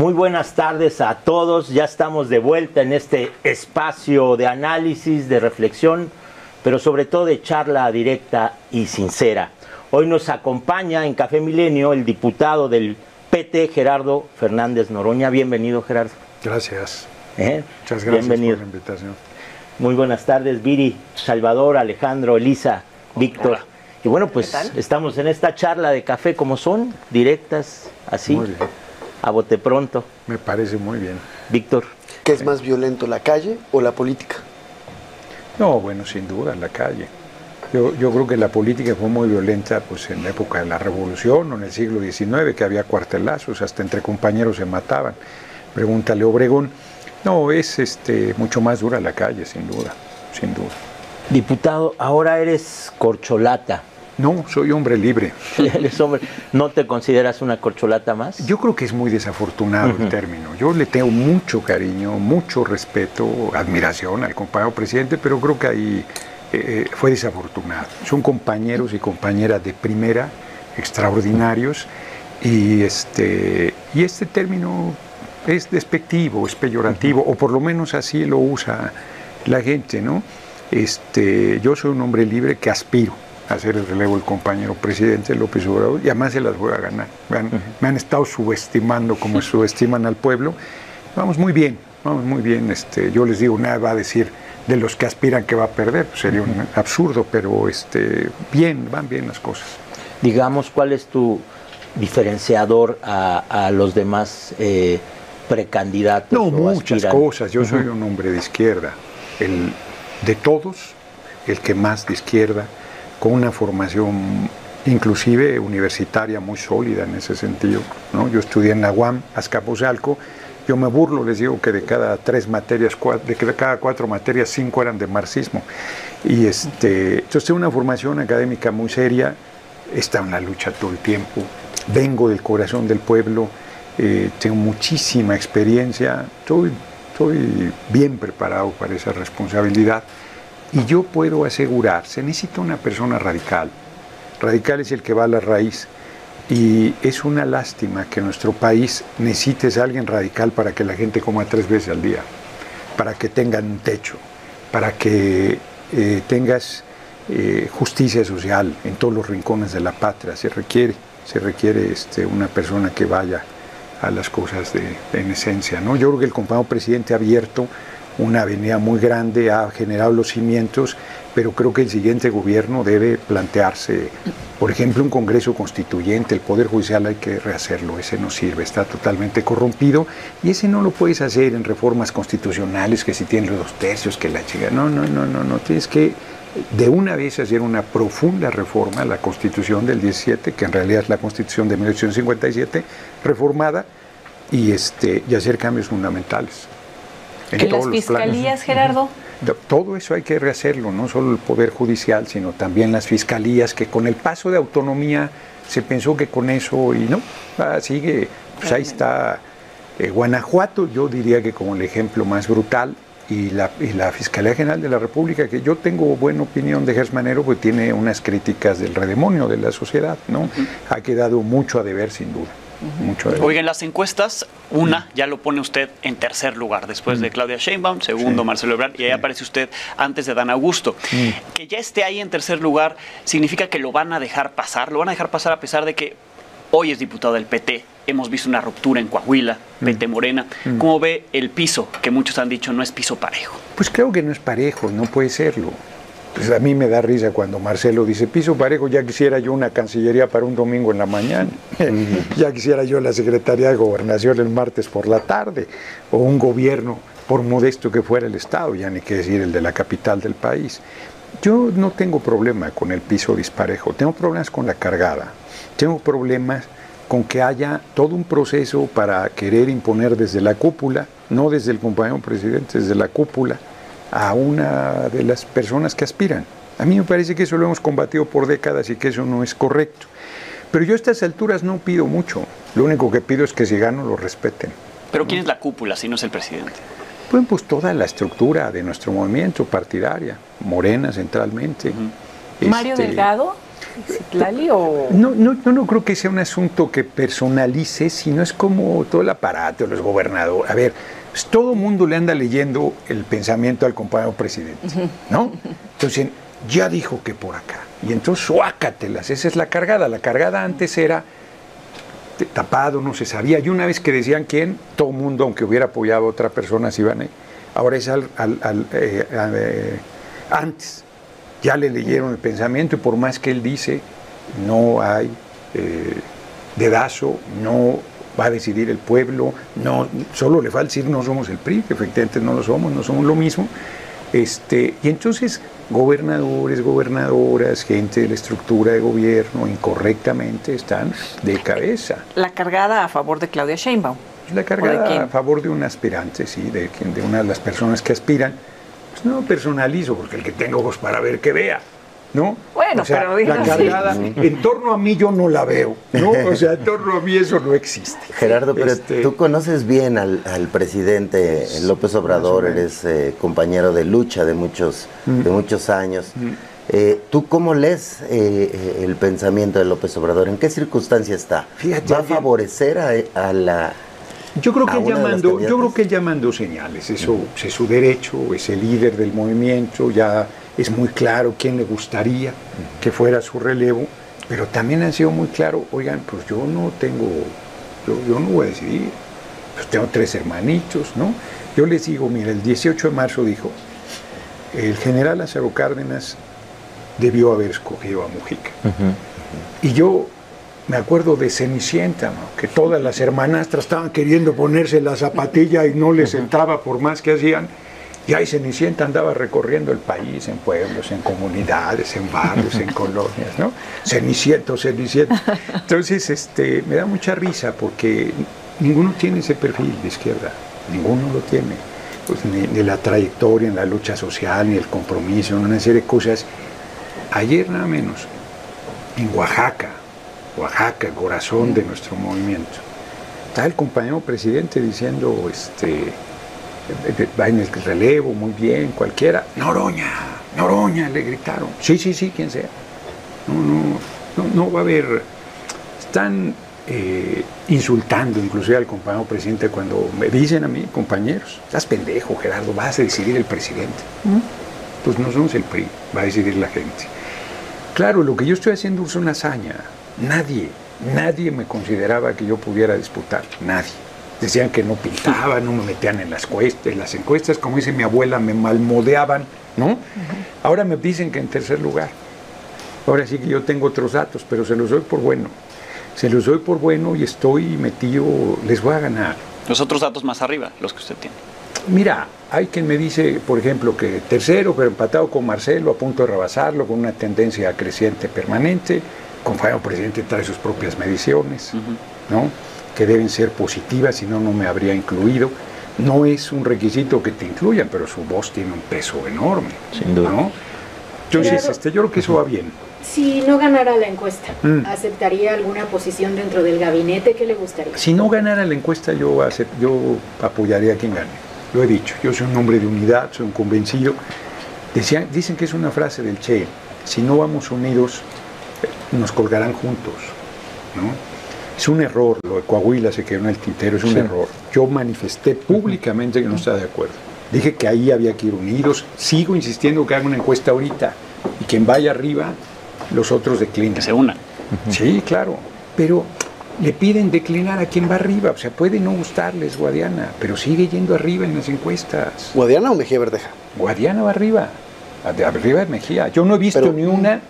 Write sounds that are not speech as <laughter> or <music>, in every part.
Muy buenas tardes a todos. Ya estamos de vuelta en este espacio de análisis, de reflexión, pero sobre todo de charla directa y sincera. Hoy nos acompaña en Café Milenio el diputado del PT, Gerardo Fernández Noroña. Bienvenido, Gerardo. Gracias. ¿Eh? Muchas gracias Bienvenido. por la invitación. Muy buenas tardes, Viri, Salvador, Alejandro, Elisa, Víctor. Hola. Y bueno, pues estamos en esta charla de café como son, directas, así, Muy bien. A bote pronto. Me parece muy bien. Víctor. ¿Qué es más violento, la calle o la política? No, bueno, sin duda, en la calle. Yo, yo creo que la política fue muy violenta pues, en la época de la Revolución o en el siglo XIX, que había cuartelazos, hasta entre compañeros se mataban. Pregúntale Obregón. No, es este, mucho más dura la calle, sin duda, sin duda. Diputado, ahora eres corcholata. No, soy hombre libre. <laughs> Eres hombre, ¿no te consideras una corcholata más? Yo creo que es muy desafortunado el término. Yo le tengo mucho cariño, mucho respeto, admiración al compañero presidente, pero creo que ahí eh, fue desafortunado. Son compañeros y compañeras de primera, extraordinarios, y este, y este término es despectivo, es peyorativo, o por lo menos así lo usa la gente, ¿no? Este, yo soy un hombre libre que aspiro hacer el relevo del compañero presidente López Obrador y además se las voy a ganar. Me han, me han estado subestimando como <laughs> subestiman al pueblo. Vamos muy bien, vamos muy bien. Este, yo les digo, nada va a decir de los que aspiran que va a perder, pues sería un absurdo, pero este, bien, van bien las cosas. Digamos, ¿cuál es tu diferenciador a, a los demás eh, precandidatos? No, muchas cosas. Yo soy un hombre de izquierda. El, de todos, el que más de izquierda, con una formación inclusive universitaria muy sólida en ese sentido. ¿no? Yo estudié en la UAM, Azcapotzalco. Yo me burlo, les digo que de cada tres materias, cua- de cada cuatro materias, cinco eran de marxismo. Y este, entonces tengo una formación académica muy seria, está en la lucha todo el tiempo, vengo del corazón del pueblo, eh, tengo muchísima experiencia, estoy, estoy bien preparado para esa responsabilidad y yo puedo asegurar, se necesita una persona radical, radical es el que va a la raíz y es una lástima que nuestro país necesites a alguien radical para que la gente coma tres veces al día, para que tengan un techo, para que eh, tengas eh, justicia social en todos los rincones de la patria. Se requiere, se requiere este, una persona que vaya a las cosas de, en esencia. ¿no? Yo creo que el compañero presidente ha abierto una avenida muy grande, ha generado los cimientos, pero creo que el siguiente gobierno debe plantearse, por ejemplo, un Congreso Constituyente, el Poder Judicial hay que rehacerlo, ese no sirve, está totalmente corrompido y ese no lo puedes hacer en reformas constitucionales que si tienes los dos tercios, que la chica, no, no, no, no, no, tienes que de una vez hacer una profunda reforma a la Constitución del 17, que en realidad es la Constitución de 1857, reformada, y, este, y hacer cambios fundamentales. En ¿En todos las planos. fiscalías, Gerardo? Todo eso hay que rehacerlo, no solo el Poder Judicial, sino también las fiscalías, que con el paso de autonomía se pensó que con eso, y no, ah, sigue, pues ahí está eh, Guanajuato, yo diría que como el ejemplo más brutal, y la, y la Fiscalía General de la República, que yo tengo buena opinión de Gers Manero, pues tiene unas críticas del redemonio de la sociedad, ¿no? Ha quedado mucho a deber, sin duda. Mucho. Oiga, en las encuestas, una ya lo pone usted en tercer lugar, después de Claudia Sheinbaum, segundo Sí. Marcelo Ebrard, y ahí aparece usted antes de Dan Augusto. Que ya esté ahí en tercer lugar significa que lo van a dejar pasar, lo van a dejar pasar a pesar de que hoy es diputado del PT, hemos visto una ruptura en Coahuila, PT Morena. ¿Cómo ve el piso, que muchos han dicho no es piso parejo? Pues creo que no es parejo, no puede serlo. Pues a mí me da risa cuando Marcelo dice, piso parejo, ya quisiera yo una cancillería para un domingo en la mañana, <laughs> ya quisiera yo la Secretaría de Gobernación el martes por la tarde, o un gobierno, por modesto que fuera el Estado, ya ni qué decir el de la capital del país. Yo no tengo problema con el piso disparejo, tengo problemas con la cargada, tengo problemas con que haya todo un proceso para querer imponer desde la cúpula, no desde el compañero presidente, desde la cúpula, a una de las personas que aspiran. A mí me parece que eso lo hemos combatido por décadas y que eso no es correcto. Pero yo a estas alturas no pido mucho. Lo único que pido es que si gano lo respeten. Pero ¿quién es la cúpula si no es el presidente? Bueno, pues toda la estructura de nuestro movimiento partidaria, Morena centralmente. Mario Este, Delgado. Citlali o...? No, no, yo no creo que sea un asunto que personalice, sino es como todo el aparato, los gobernadores. A ver, pues, todo el mundo le anda leyendo el pensamiento al compañero presidente, ¿no? Entonces, ya dijo que por acá. Y entonces, suácatelas, esa es la cargada. La cargada antes era tapado, no se sabía. Y una vez que decían quién, todo el mundo, aunque hubiera apoyado a otra persona, se iban ahí. Ahora es al, al- al, eh, eh, antes. Ya le leyeron el pensamiento y por más que él dice, no hay eh, dedazo, no va a decidir el pueblo, no, solo le falta decir no somos el PRI, que efectivamente no lo somos, no somos lo mismo. Este, y entonces gobernadores, gobernadoras, gente de la estructura de gobierno incorrectamente están de cabeza. La cargada a favor de Claudia Sheinbaum. La ¿O de cargada a favor de un aspirante, sí, de, quien- de una de las personas que aspiran. Pues no personalizo, porque el que tenga ojos para ver, que vea. ¿No? Bueno, O sea, pero la en torno a mí yo no la veo, ¿no? <laughs> O sea, en torno a mí eso no existe. Gerardo, pero Este, tú conoces bien al, al presidente López Obrador, eres eh, compañero de lucha de muchos, de muchos años. Eh, ¿Tú cómo lees eh, el pensamiento de López Obrador? ¿En qué circunstancia está? Fíjate, ¿Va a favorecer a, a la... Yo creo que él llamando, yo creo que él llamando señales, eso es su derecho, es el líder del movimiento, ya es muy claro quién le gustaría que fuera su relevo, pero también ha sido muy claro, oigan, pues yo no tengo, yo, yo no voy a decidir, pues tengo tres hermanitos, ¿no? Yo les digo, mira, el 18 de marzo dijo, el general Lázaro Cárdenas debió haber escogido a Mujica. Y yo me acuerdo de Cenicienta, ¿no? que todas las hermanastras estaban queriendo ponerse la zapatilla y no les entraba por más que hacían. Y ahí Cenicienta andaba recorriendo el país en pueblos, en comunidades, en barrios, en <laughs> colonias, ¿no? Ceniciento, Cenicienta. Entonces, este, me da mucha risa porque ninguno tiene ese perfil de izquierda, ninguno lo tiene. Pues ni, ni la trayectoria en la lucha social, ni el compromiso, ni una serie de cosas. Ayer nada menos, en Oaxaca, Oaxaca, el corazón de nuestro movimiento. Está el compañero presidente diciendo, este, en el relevo, muy bien, cualquiera. Noroña, Noroña, le gritaron. Sí, sí, sí, quien sea. No, no, no, no va a haber. Están eh, insultando inclusive al compañero presidente cuando me dicen a mí, compañeros, estás pendejo, Gerardo, vas a decidir el presidente. Pues no somos el PRI, va a decidir la gente. Claro, lo que yo estoy haciendo es una hazaña. Nadie, nadie me consideraba que yo pudiera disputar. Nadie. Decían que no pintaba, no me metían en las, cuestas, en las encuestas, como dice mi abuela, me malmodeaban, ¿no? Ahora me dicen que en tercer lugar. Ahora sí que yo tengo otros datos, pero se los doy por bueno. Se los doy por bueno y estoy metido, les voy a ganar. Los otros datos más arriba, los que usted tiene. Mira, hay quien me dice, por ejemplo, que tercero, pero empatado con Marcelo, a punto de rebasarlo, con una tendencia creciente permanente. Compañero presidente trae sus propias mediciones, ¿no? Que deben ser positivas, si no, no me habría incluido. No es un requisito que te incluyan, pero su voz tiene un peso enorme. Sin duda. ¿no? Entonces, Claro. este, yo creo que eso va bien. Si no ganara la encuesta, Mm. ¿aceptaría alguna posición dentro del gabinete? ¿Qué le gustaría? Si no ganara la encuesta, yo, acep- yo apoyaría a quien gane. Lo he dicho. Yo soy un hombre de unidad, soy un convencido. Decían, dicen que es una frase del Che. Si no vamos unidos, nos colgarán juntos. ¿no? Es un error. Lo de Coahuila se quedó en el tintero. Es un error. Yo manifesté públicamente que no estaba de acuerdo. Dije que ahí había que ir unidos. Sigo insistiendo que hagan una encuesta ahorita. Y quien vaya arriba, los otros declinan. Que se unan. Sí, claro. Pero le piden declinar a quien va arriba. O sea, puede no gustarles Guadiana, pero sigue yendo arriba en las encuestas. ¿Guadiana o Mejía Verdeja? Guadiana va arriba. Arriba de Mejía. Yo no he visto Pero- ni una.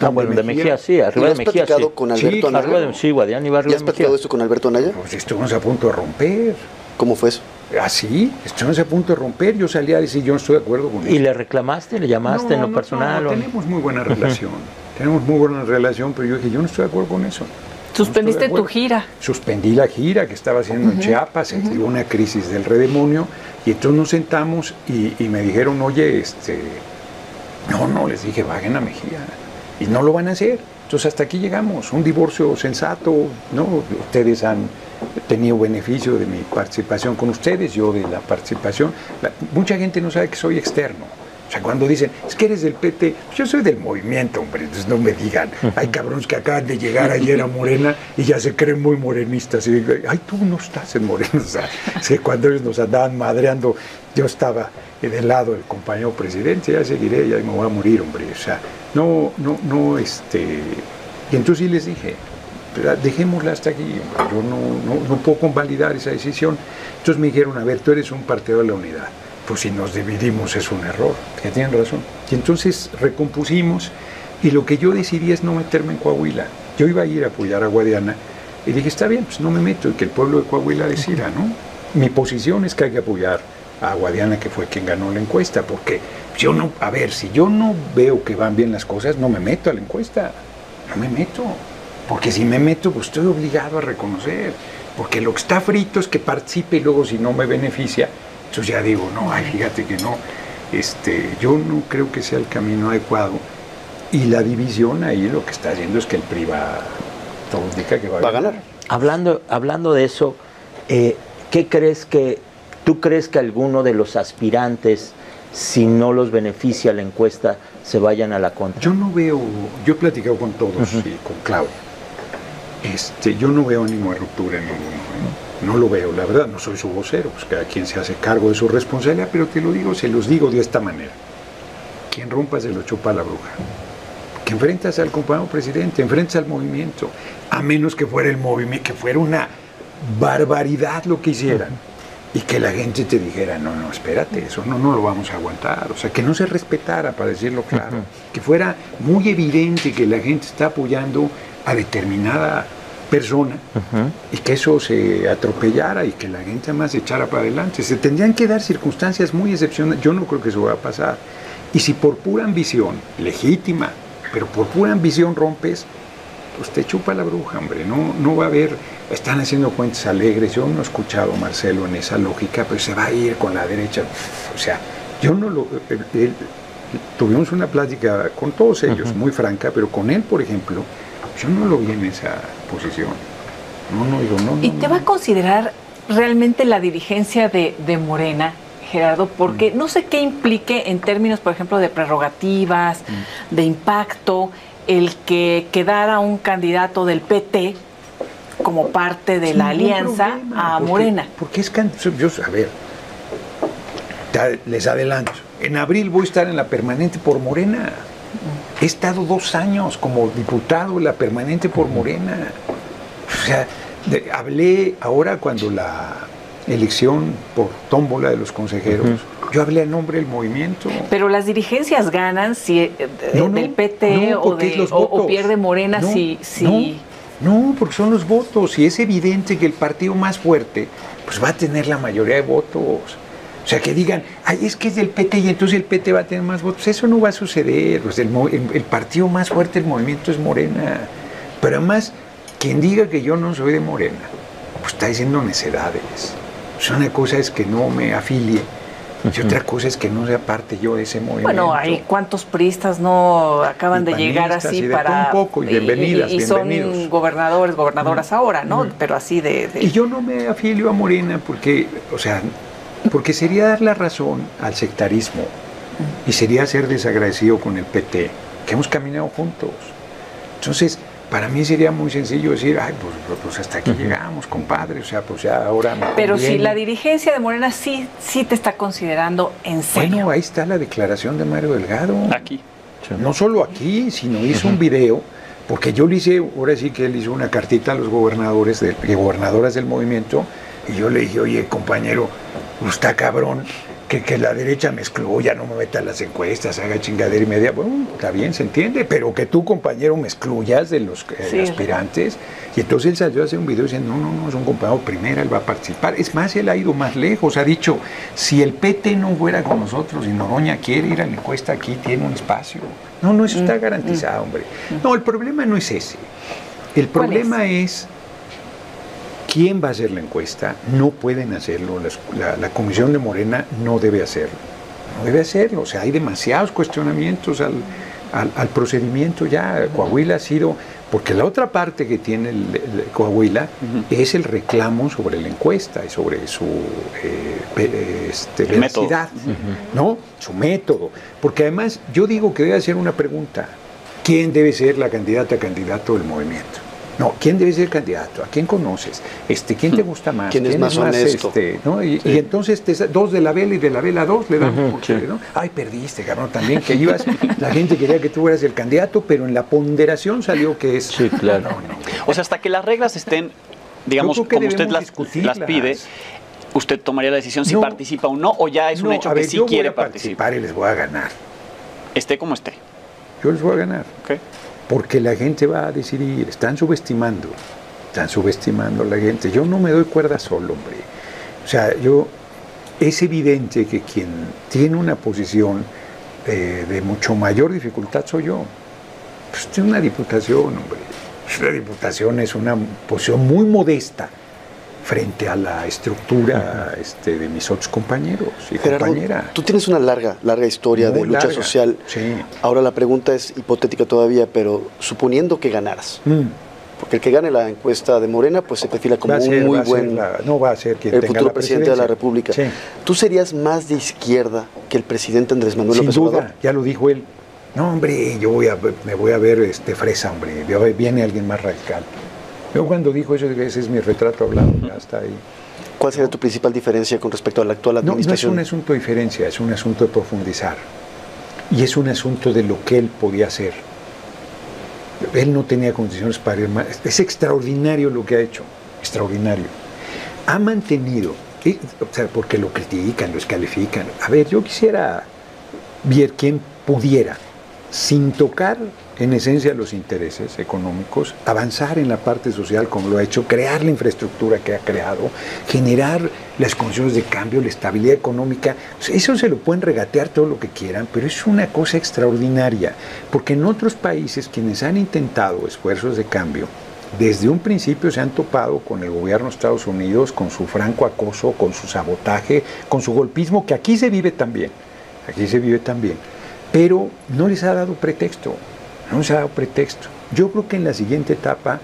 Ah, bueno, de Mejía sí, ¿Y arriba lo de has Mejía sí. platicado con Sí, Alberto Anaya? Arriba de, sí, ¿Ya arriba has de Mejía. platicado esto con Alberto Anaya? Pues estuvimos a punto de romper. ¿Cómo fue eso? Así, estuvimos a punto de romper. Yo salía a decir, yo no estoy de acuerdo con ¿Y eso. le reclamaste, le llamaste en No, lo no, personal? no, o- tenemos muy buena <laughs> relación. tenemos muy buena relación, pero yo dije, yo no estoy de acuerdo con eso. Suspendiste tu gira. Suspendí la gira que estaba haciendo en Chiapas, se dio una crisis del redemonio, y entonces nos sentamos y, y me dijeron, oye, este, no, no, les dije, bajen a Mejía, y no lo van a hacer. Entonces hasta aquí llegamos, un divorcio sensato, ¿no? Ustedes han tenido beneficio de mi participación con ustedes, yo de la participación. Mucha gente no sabe que soy externo. O sea, cuando dicen, es que eres del PT, yo soy del movimiento, hombre, entonces no me digan, hay cabrones que acaban de llegar ayer a Morena y ya se creen muy morenistas. Y digo, ay, tú no estás en Morena. <laughs> O sea, es que cuando ellos nos andaban madreando, yo estaba del lado del compañero presidente, ya seguiré, ya me voy a morir, hombre. O sea, no, no, no, este. Y entonces sí les dije, "Pero dejémosla hasta aquí, hombre, yo no, no, no puedo convalidar esa decisión. Entonces me dijeron, a ver, tú eres un partido de la unidad pues si nos dividimos es un error, que tienen razón. Y entonces recompusimos y lo que yo decidí es no meterme en Coahuila. Yo iba a ir a apoyar a Guadiana y dije, está bien, pues no me meto y que el pueblo de Coahuila decida, ¿no? Mi posición es que hay que apoyar a Guadiana, que fue quien ganó la encuesta, porque yo no, a ver, si yo no veo que van bien las cosas, no me meto a la encuesta, no me meto, porque si me meto, pues estoy obligado a reconocer, porque lo que está frito es que participe y luego si no me beneficia, entonces ya digo, no, ay, fíjate que no, este, yo no creo que sea el camino adecuado. Y la división ahí lo que está haciendo es que el PRI va, todo indica que va, Va a ganar. Hablando, hablando de eso, eh, ¿qué crees que, tú crees que alguno de los aspirantes, si no los beneficia la encuesta, se vayan a la contra? Yo no veo, yo he platicado con todos y con Claudio. Este, yo no veo de ruptura en ninguno. No lo veo, la verdad, no soy su vocero, pues cada quien se hace cargo de su responsabilidad, pero te lo digo, se los digo de esta manera. Quien rompa se lo chupa a la bruja. Que enfrentas al compañero presidente, enfrentas al movimiento, a menos que fuera el movimiento, que fuera una barbaridad lo que hicieran. Y que la gente te dijera, no, no, espérate, eso no, no lo vamos a aguantar. O sea, que no se respetara, para decirlo claro. Que fuera muy evidente que la gente está apoyando a determinada persona y que eso se atropellara y que la gente más se echara para adelante. Se tendrían que dar circunstancias muy excepcionales. Yo no creo que eso va a pasar. Y si por pura ambición, legítima, pero por pura ambición rompes, pues te chupa la bruja, hombre. No, no va a haber, están haciendo cuentas alegres. Yo no he escuchado a Marcelo en esa lógica, pero se va a ir con la derecha. O sea, yo no lo... él- él- tuvimos una plática con todos ellos, muy franca, pero con él, por ejemplo, yo no lo vi en esa posición. No, no, digo, no. ¿Y no, te no. va a considerar realmente la dirigencia de, de Morena, Gerardo? Porque no sé qué implique en términos, por ejemplo, de prerrogativas, de impacto, el que quedara un candidato del PT como parte de Sin la alianza problema, a porque- Morena. Porque es yo, a ver, les adelanto. En abril voy a estar en la permanente por Morena. He estado dos años como diputado la permanente por Morena. O sea, de- hablé ahora cuando la elección por tómbola de los consejeros, yo hablé a nombre del movimiento. Pero las dirigencias ganan si eh, No, no, del PT no, o, de- o- o pierde Morena No, si, si No, no, porque son los votos y es evidente que el partido más fuerte pues va a tener la mayoría de votos. O sea, que digan, ay, es que es del PT y entonces el PT va a tener más votos. Eso no va a suceder. Pues el, mo- el- el partido más fuerte del movimiento es Morena. Pero además, quien diga que yo no soy de Morena, pues está diciendo necedades. O sea, una cosa es que no me afilie y otra cosa es que no sea parte yo de ese movimiento. Bueno, hay cuántos priistas no acaban de llegar así y de para un poco, y bienvenidas, y, y son bienvenidos. gobernadores, gobernadoras ahora, ¿no? Pero así de, de- Y yo no me afilio a Morena porque, o sea, porque sería dar la razón al sectarismo y sería ser desagradecido con el PT, que hemos caminado juntos. Entonces, para mí sería muy sencillo decir, ay, pues, pues, pues hasta aquí llegamos, compadre, o sea, pues ya ahora me Pero si la dirigencia de Morena sí sí te está considerando en serio. Bueno, ahí está la declaración de Mario Delgado. Aquí. No solo aquí, sino hizo un video, porque yo le hice, ahora sí que él hizo una cartita a los gobernadores, del- y gobernadoras del movimiento, y yo le dije, oye, compañero, pues está cabrón que, que la derecha me excluya, no me meta en las encuestas, haga chingadera y media. Bueno, está bien, se entiende, pero que tú, compañero, me excluyas de los eh, Sí. aspirantes. Y entonces él salió a hacer un video diciendo, no, no, no, es un compañero primera, él va a participar. Es más, él ha ido más lejos, ha dicho, si el PT no fuera con nosotros y Noroña quiere ir a la encuesta aquí, tiene un espacio. No, no, eso está garantizado, hombre. No, el problema no es ese. El ¿Cuál problema es? Quién va a hacer la encuesta. No pueden hacerlo. La, la comisión de Morena no debe hacerlo. No debe hacerlo. O sea, hay demasiados cuestionamientos al, al, al procedimiento ya. Coahuila ha sido, porque la otra parte que tiene el, el Coahuila es el reclamo sobre la encuesta y sobre su eh, este, veracidad, ¿no? Su método. Porque además yo digo que debe hacer una pregunta. ¿Quién debe ser la candidata candidato del movimiento? No, ¿quién debe ser el candidato? ¿A quién conoces? Este, ¿Quién te gusta más? ¿Quién es más honesto? este, ¿no? y, y entonces te dos de la vela y de la vela dos le dan porque, ¿no? Ay, perdiste, cabrón, también que ibas. <laughs> La gente quería que tú fueras el candidato, pero en la ponderación salió que es. Sí, claro. No, no. O sea, hasta que las reglas estén, digamos, como usted las, pide, usted tomaría la decisión si No. participa o no, o ya es un No, hecho a que ver, sí yo quiere voy a participar. participar y les voy a ganar. Esté como esté. Yo les voy a ganar. ¿ok? Porque la gente va a decidir, están subestimando, están subestimando a la gente. Yo no me doy cuerda solo, hombre. O sea, yo, es evidente que quien tiene una posición eh, de mucho mayor dificultad soy yo. Pues tiene una diputación, hombre. La diputación es una posición muy modesta frente a la estructura este, de mis otros compañeros y Gerardo, compañeras. tú tienes una larga, larga historia de lucha larga, social. sí. Ahora la pregunta es hipotética todavía, pero suponiendo que ganaras, Mm. porque el que gane la encuesta de Morena, pues se perfila como ser- un muy buen la- no va a ser quien el tenga futuro la presidente de la. República. Sí. ¿Tú serías más de izquierda que el presidente Andrés Manuel Sin López duda, Obrador? ya lo dijo él. No, hombre, yo voy a, me voy a ver este fresa, hombre. Viene alguien más radical. Yo cuando dijo eso, ese es mi retrato hablado, ya está ahí. ¿Cuál sería tu principal diferencia con respecto a la actual No, no es administración? un asunto de diferencia, es un asunto de profundizar. Y es un asunto de lo que él podía hacer. Él no tenía condiciones para ir más. Es extraordinario lo que ha hecho, extraordinario. Ha mantenido, y- o sea, porque lo critican, lo descalifican. A ver, yo quisiera ver quién pudiera, sin tocar en esencia los intereses económicos, avanzar en la parte social como lo ha hecho, crear la infraestructura que ha creado, generar las condiciones de cambio, la estabilidad económica. Eso se lo pueden regatear todo lo que quieran, pero es una cosa extraordinaria, porque en otros países quienes han intentado esfuerzos de cambio, desde un principio se han topado con el gobierno de Estados Unidos, con su franco acoso, con su sabotaje, con su golpismo, que aquí se vive también, aquí se vive también, pero no les ha dado pretexto, no les ha dado pretexto. Yo creo que en la siguiente etapa,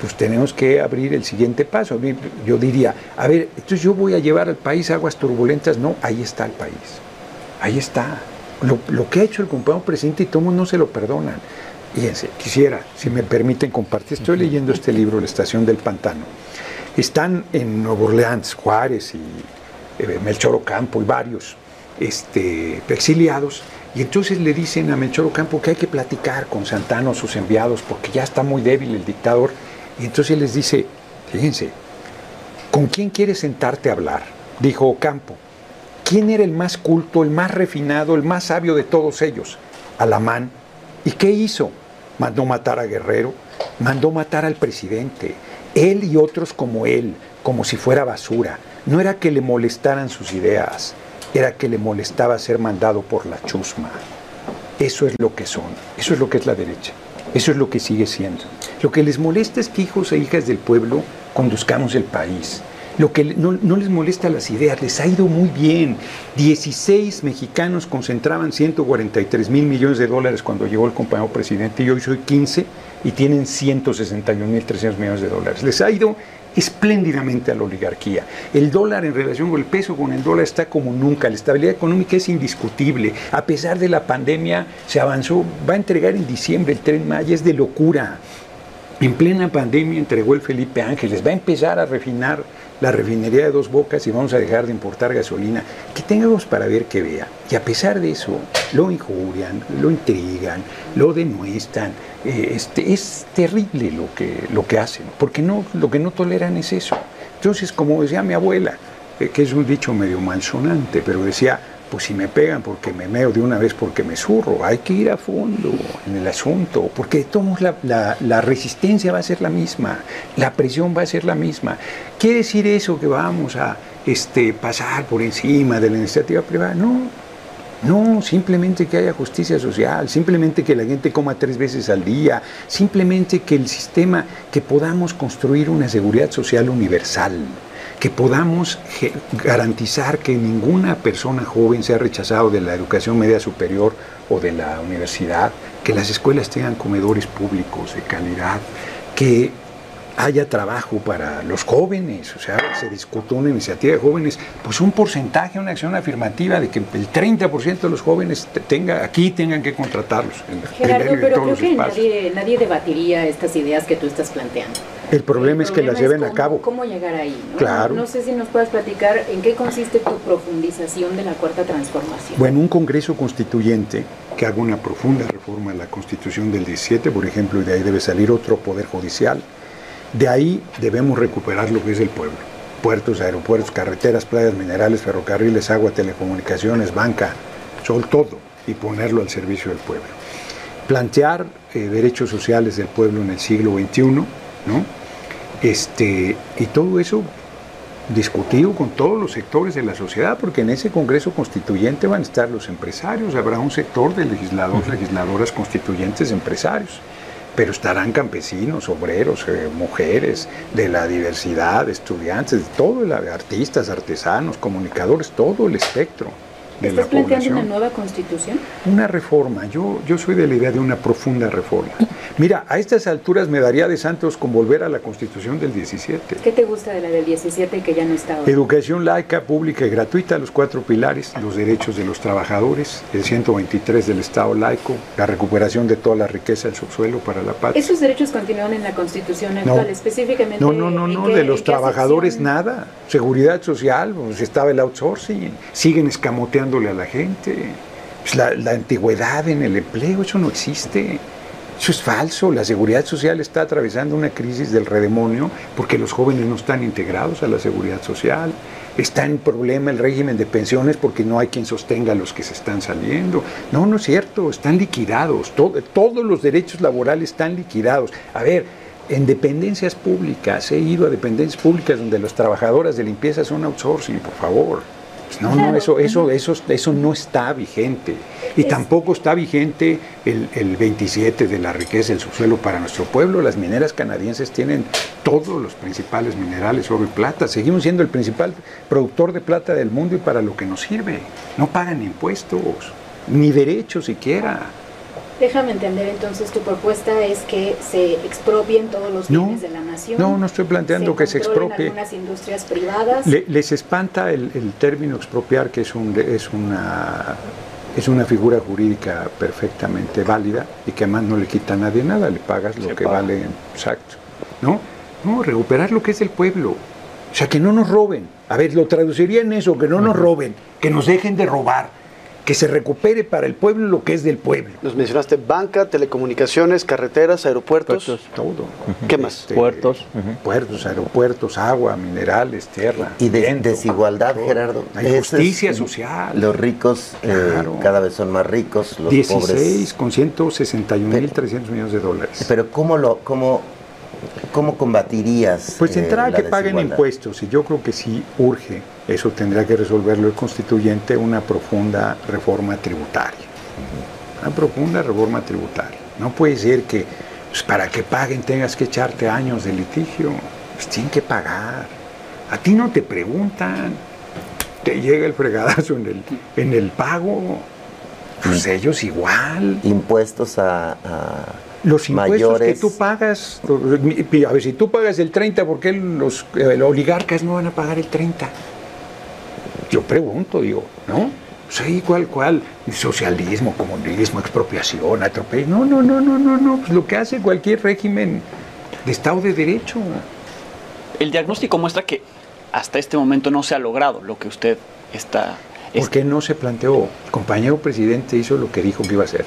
pues tenemos que abrir el siguiente paso. Yo diría, a ver, entonces yo voy a llevar al país aguas turbulentas, no, ahí está el país, ahí está. Lo, lo que ha hecho el compañero presidente y todos no se lo perdonan. Fíjense, quisiera, si me permiten compartir, estoy leyendo este libro, La Estación del Pantano. Están en Nueva Orleans, Juárez y eh, Melchor Ocampo y varios este, exiliados, y entonces le dicen a Melchor Ocampo que hay que platicar con Santano, sus enviados, porque ya está muy débil el dictador, y entonces les dice, fíjense, ¿con quién quieres sentarte a hablar? Dijo Ocampo. ¿Quién era el más culto, el más refinado, el más sabio de todos ellos? Alamán. ¿Y qué hizo? Mandó matar a Guerrero, mandó matar al presidente, él y otros como él, como si fuera basura. No era que le molestaran sus ideas, era que le molestaba ser mandado por la chusma. Eso es lo que son, eso es lo que es la derecha, eso es lo que sigue siendo. Lo que les molesta es que hijos e hijas del pueblo conduzcamos el país. Lo que no, no, les molesta las ideas, les ha ido muy bien. 16 mexicanos concentraban 143 mil millones de dólares cuando llegó el compañero presidente y hoy soy 15 y tienen 161 mil 300 millones de dólares. Les ha ido espléndidamente a la oligarquía. El dólar en relación con el peso con el dólar está como nunca. La estabilidad económica es indiscutible. A pesar de la pandemia se avanzó. Va a entregar en diciembre el tren Maya. Es de locura. En plena pandemia entregó el Felipe Ángeles. Va a empezar a refinar la refinería de dos bocas y vamos a dejar de importar gasolina. Que tengamos para ver que vea. Y a pesar de eso, lo injurian, lo intrigan, lo denuestran. Eh, este, es terrible lo que, lo que hacen, porque no, lo que no toleran es eso. Entonces, como decía mi abuela, eh, que es un dicho medio malsonante, pero decía, pues si me pegan porque me meo de una vez porque me zurro, hay que ir a fondo en el asunto, porque de todos la, la, la, resistencia va a ser la misma, la presión va a ser la misma. ¿Quiere decir eso que vamos a este, pasar por encima de la iniciativa privada? No, no, simplemente que haya justicia social, simplemente que la gente coma tres veces al día, simplemente que el sistema, que podamos construir una seguridad social universal que podamos garantizar que ninguna persona joven sea rechazado de la educación media superior o de la universidad, que las escuelas tengan comedores públicos de calidad, que haya trabajo para los jóvenes, o sea, se discute una iniciativa de jóvenes, pues un porcentaje, una acción afirmativa de que el 30% de los jóvenes te- tenga, aquí tengan que contratarlos. en Gerardo, pero creo que nadie, nadie debatiría estas ideas que tú estás planteando. El problema es que las lleven a cabo. ¿Cómo llegar ahí? ¿no? Claro. No sé si nos puedas platicar en qué consiste tu profundización de la cuarta transformación. Bueno, un Congreso Constituyente que haga una profunda reforma a la Constitución del 17, por ejemplo, y de ahí debe salir otro poder judicial. De ahí debemos recuperar lo que es el pueblo. Puertos, aeropuertos, carreteras, playas, minerales, ferrocarriles, agua, telecomunicaciones, banca, sol, todo, y ponerlo al servicio del pueblo. Plantear eh, derechos sociales del pueblo en el siglo XXI, ¿no? Este, y todo eso discutido con todos los sectores de la sociedad, porque en ese Congreso Constituyente van a estar los empresarios, habrá un sector de legisladores, legisladoras constituyentes empresarios, pero estarán campesinos, obreros, eh, mujeres, de la diversidad, estudiantes, de todo, el- artistas, artesanos, comunicadores, todo el espectro de la ¿Estás planteando población una nueva constitución? una reforma. Yo, yo soy de la idea de una profunda reforma. Mira, a estas alturas me daría de santos con volver a la Constitución del 17. ¿Qué te gusta de la del 17 que ya no está ahora? Educación laica, pública y gratuita, los cuatro pilares, los derechos de los trabajadores, el 123 del Estado laico, la recuperación de toda la riqueza del subsuelo para la patria. Esos derechos continúan en la constitución actual, específicamente. No, no, no, ¿en no, qué- de los trabajadores nada. Seguridad social, pues estaba el outsourcing, siguen a la gente. Pues, la, antigüedad en el empleo, eso no existe. Eso es falso. La seguridad social está atravesando una crisis del redemonio porque los jóvenes no están integrados a la seguridad social. Está en problema el régimen de pensiones porque no hay quien sostenga a los que se están saliendo. No, no es cierto, están liquidados. Todo- todos los derechos laborales están liquidados. A ver, en dependencias públicas, he ido a dependencias públicas donde las trabajadoras de limpieza son outsourcing, por favor. Pues no, no, eso, eso, eso, eso no está vigente. Y tampoco está vigente el, el 27 de la riqueza del subsuelo para nuestro pueblo. Las mineras canadienses tienen todos los principales minerales, oro y plata. Seguimos siendo el principal productor de plata del mundo y para lo que nos sirve. No pagan impuestos, ni derechos siquiera. Déjame entender entonces, tu propuesta es que se expropien todos los No, bienes de la nación. no, no estoy planteando que se expropie. algunas industrias privadas. Le- les espanta el, el término expropiar, que es, un, es, una, es una figura jurídica perfectamente válida y que además no le quita a nadie nada, le pagas lo Se que paga. vale. Exacto. ¿No? No, recuperar lo que es del pueblo. O sea, que no nos roben. A ver, lo traduciría en eso, que no nos roben, que nos dejen de robar, que se recupere para el pueblo lo que es del pueblo. Nos mencionaste banca, telecomunicaciones, carreteras, aeropuertos. Puertos. Todo. ¿Qué más? Puertos, ujú. Puertos, aeropuertos, agua, minerales, tierra. Y de viento, desigualdad, todo. Gerardo. Hay Ese justicia es- social. Los ricos eh, Claro. cada vez son más ricos, los 16 pobres. con 161.300 millones de dólares. Pero ¿cómo lo cómo, cómo combatirías? Pues eh, entrar a que paguen impuestos, y yo creo que sí urge, eso tendrá que resolverlo el constituyente, una profunda reforma tributaria. Una profunda reforma tributaria. No puede ser que pues, para que paguen tengas que echarte años de litigio. Pues tienen que pagar. A ti no te preguntan. Te llega el fregadazo en el, en el pago. Pues ellos igual. Impuestos a, a Los impuestos mayores. que tú pagas, a ver, si tú pagas el 30, ¿por qué los eh, oligarcas no van a pagar el 30? Yo pregunto, digo, ¿no? Sí, ¿cuál, cuál? Socialismo, comunismo, expropiación, atropello. No, no, no, no, no, no. Pues lo que hace cualquier régimen de Estado de Derecho. El diagnóstico muestra que hasta este momento no se ha logrado lo que usted está... ¿Por qué no se planteó? El compañero presidente hizo lo que dijo que iba a hacer.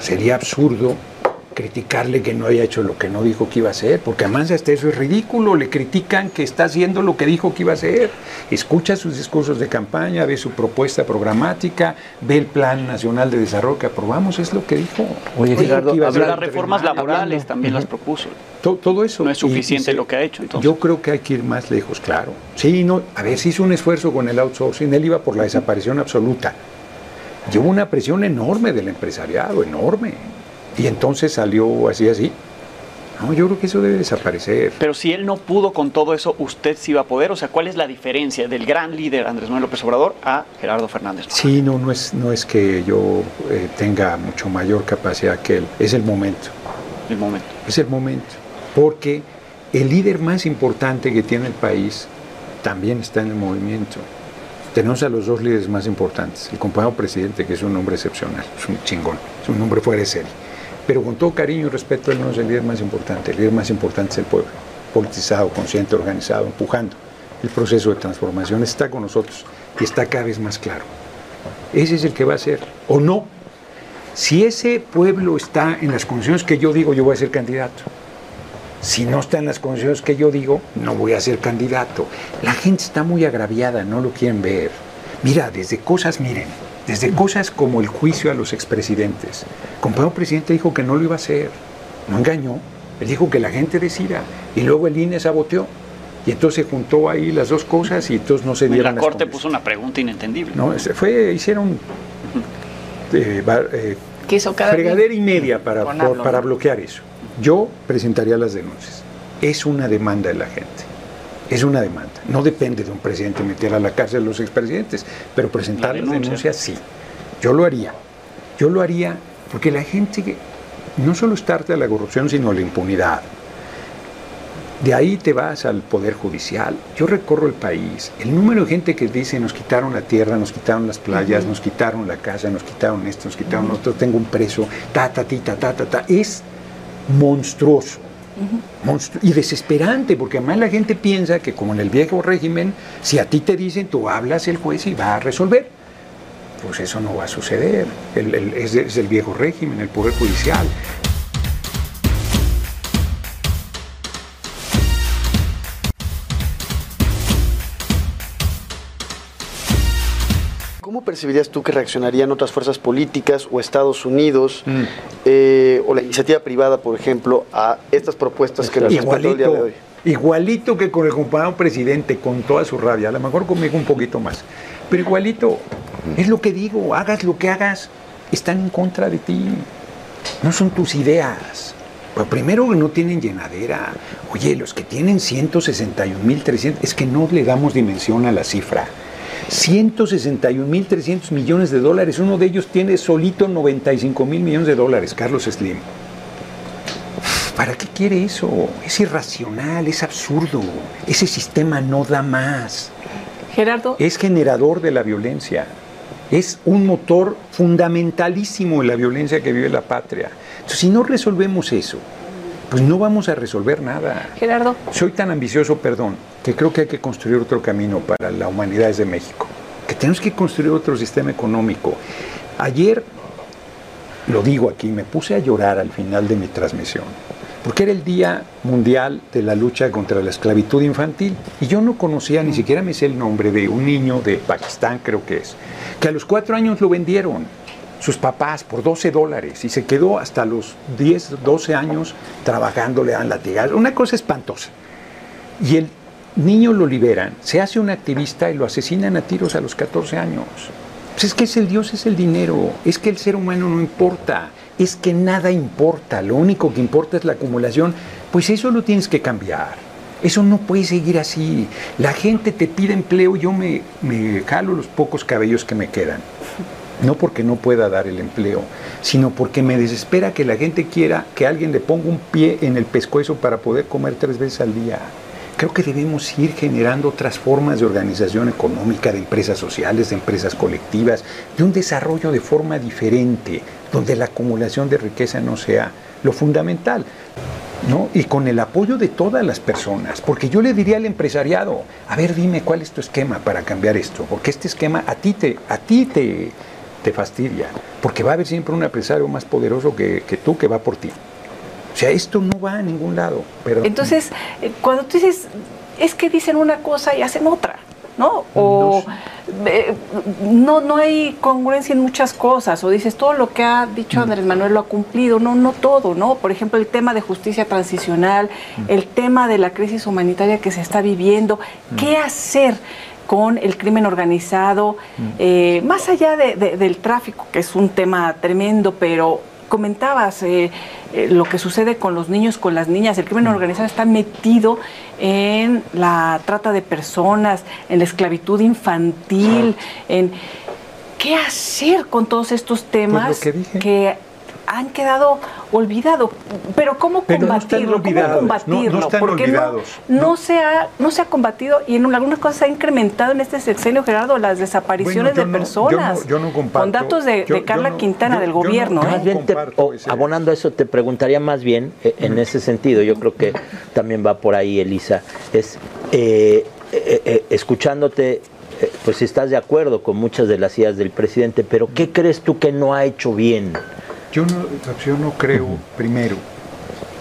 Sería absurdo criticarle que no haya hecho lo que no dijo que iba a hacer, porque además hasta eso es ridículo, le critican que está haciendo lo que dijo que iba a hacer. Escucha sus discursos de campaña, ve su propuesta programática, ve el Plan Nacional de Desarrollo que aprobamos, es lo que dijo. Oye, Gerardo, las reformas laborales también las propuso. To- todo eso. No es Y- y suficiente lo que ha hecho, entonces. Yo creo que hay que ir más lejos, claro. Sí, no, a ver, se hizo un esfuerzo con el outsourcing, él iba por la desaparición absoluta. Y hubo una presión enorme del empresariado, enorme. Y entonces salió así, así. No, yo creo que eso debe desaparecer. Pero si él no pudo con todo eso, usted sí va a poder. O sea, ¿cuál es la diferencia del gran líder Andrés Manuel López Obrador a Gerardo Fernández? Sí, no, no es, no es que yo eh, tenga mucho mayor capacidad que él. Es el momento. El momento. Es el momento. Porque el líder más importante que tiene el país también está en el movimiento. Tenemos a los dos líderes más importantes. El compañero presidente, que es un hombre excepcional, es un chingón, es un hombre fuera de serie. Pero con todo cariño y respeto, él no es el líder más importante. El líder más importante es el pueblo, politizado, consciente, organizado, empujando el proceso de transformación. Está con nosotros y está cada vez más claro. Ese es el que va a ser, o no. Si ese pueblo está en las condiciones que yo digo, yo voy a ser candidato. Si no está en las condiciones que yo digo, no voy a ser candidato. La gente está muy agraviada, no lo quieren ver. Mira, desde cosas, miren, desde cosas como el juicio a los expresidentes. El compañero presidente dijo que no lo iba a hacer, no engañó, él dijo que la gente decida y luego el INE saboteó. Y entonces se juntó ahí las dos cosas y entonces no se Y dieron la las Corte puso una pregunta inentendible. No, fue, hicieron eh, eh, Quiso cada fregadera y media para, por- para bloquear eso. Yo presentaría las denuncias. Es una demanda de la gente. Es una demanda. No depende de un presidente meter a la cárcel a los expresidentes, pero presentar La denuncia. sí. Yo lo haría. Yo lo haría porque la gente que- no solo está harta de la corrupción, sino la impunidad. De ahí te vas al Poder Judicial. Yo recorro el país. El número de gente que dice nos quitaron la tierra, nos quitaron las playas, nos quitaron la casa, nos quitaron esto, nos quitaron lo otro, tengo un preso, ta, ta, ti, ta, ta, ta, ta, es monstruoso. Y desesperante, porque además la gente piensa que como en el viejo régimen, si a ti te dicen, tú hablas el juez y va a resolver. Pues eso no va a suceder. Es el viejo régimen, el Poder Judicial. ¿Cómo percibirías tú que reaccionarían otras fuerzas políticas o Estados Unidos Mm. eh, o la iniciativa privada, por ejemplo, a estas propuestas que nos presentó el día de Igualito, hoy? igualito que con el compañero presidente, con toda su rabia, a lo mejor conmigo un poquito más, pero igualito, es lo que digo, hagas lo que hagas, están en contra de ti, no son tus ideas. Pues primero no tienen llenadera. Oye, los que tienen 161.300, es que no le damos dimensión a la cifra. 161.300 millones de dólares, uno de ellos tiene solito 95 mil millones de dólares, Carlos Slim. ¿Para qué quiere eso? Es irracional, es absurdo. Ese sistema no da más. Gerardo, Es generador de la violencia. Es un motor fundamentalísimo en la violencia que vive la patria. Entonces, si no resolvemos eso, pues no vamos a resolver nada. Gerardo, Soy tan ambicioso, perdón, que creo que hay que construir otro camino para la humanidad desde México. Que tenemos que construir otro sistema económico. Ayer, lo digo aquí, me puse a llorar al final de mi transmisión. Porque era el Día Mundial de la Lucha contra la Esclavitud Infantil. Y yo no conocía, ni siquiera me sé el nombre de un niño de Pakistán, creo que es, que a los cuatro años lo vendieron sus papás por 12 dólares y se quedó hasta los 10, 12 años trabajando, le dan latigazos. Una cosa espantosa. Y el niño lo liberan, se hace un activista y lo asesinan a tiros a los 14 años. Pues es que es el Dios, es el dinero, es que el ser humano no importa, es que nada importa, lo único que importa es la acumulación. Pues eso lo tienes que cambiar. Eso no puede seguir así. La gente te pide empleo, yo me, me jalo los pocos cabellos que me quedan. No porque no pueda dar el empleo, sino porque me desespera que la gente quiera que alguien le ponga un pie en el pescuezo para poder comer tres veces al día. Creo que debemos ir generando otras formas de organización económica, de empresas sociales, de empresas colectivas, de un desarrollo de forma diferente, donde la acumulación de riqueza no sea lo fundamental. ¿no? Y con el apoyo de todas las personas, porque yo le diría al empresariado, a ver, dime cuál es tu esquema para cambiar esto, porque este esquema a ti te, a ti te, te fastidia, porque va a haber siempre un empresario más poderoso que, que tú que va por ti. O sea, esto no va a ningún lado. Pero, entonces, eh, cuando tú dices, es que dicen una cosa y hacen otra, ¿no? O eh, no, no hay congruencia en muchas cosas, o dices, todo lo que ha dicho Andrés Manuel lo ha cumplido, no, no todo, ¿no? Por ejemplo, el tema de justicia transicional, el tema de la crisis humanitaria que se está viviendo, ¿qué hacer? con el crimen organizado, eh, más allá de- de- del tráfico, que es un tema tremendo, pero comentabas eh, eh, lo que sucede con los niños, con las niñas. El crimen organizado está metido en la trata de personas, en la esclavitud infantil, en qué hacer con todos estos temas Pues que dije. que han quedado olvidados. Pero cómo Pero no combatirlo, cómo combatirlo, no- no están porque no- olvidados, no, no. se ha no se ha combatido y en algunas cosas se ha incrementado en este sexenio Gerardo las desapariciones Bueno, yo de no- personas yo no- yo no comparto- con datos de, yo- de Carla Quintana yo- del yo no- gobierno ¿eh? Más bien, te- abonando a eso, te preguntaría más bien eh, en ese sentido, yo creo que también va por ahí, Elisa, es eh, eh, eh, escuchándote, pues si estás de acuerdo con muchas de las ideas del presidente, pero ¿qué crees tú que no ha hecho bien? Yo no, yo no creo, primero,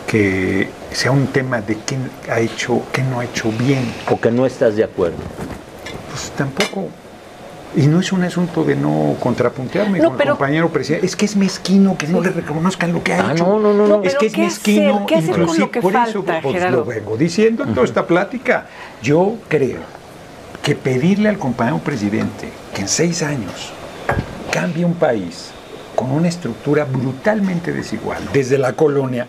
que sea un tema de quién ha hecho, qué no ha hecho bien. ¿O que no estás de acuerdo? Pues tampoco. Y no es un asunto de no contrapuntearme No, con pero- el compañero presidente. Es que es mezquino que no le reconozcan lo que ha Ah, hecho. no, no, no, no. Es que es ¿qué mezquino. hacer? ¿Qué hacer con inclusive lo que por eso pues, lo vengo diciendo en toda esta plática. Yo creo que pedirle al compañero presidente que en seis años cambie un país con una estructura brutalmente desigual desde la colonia,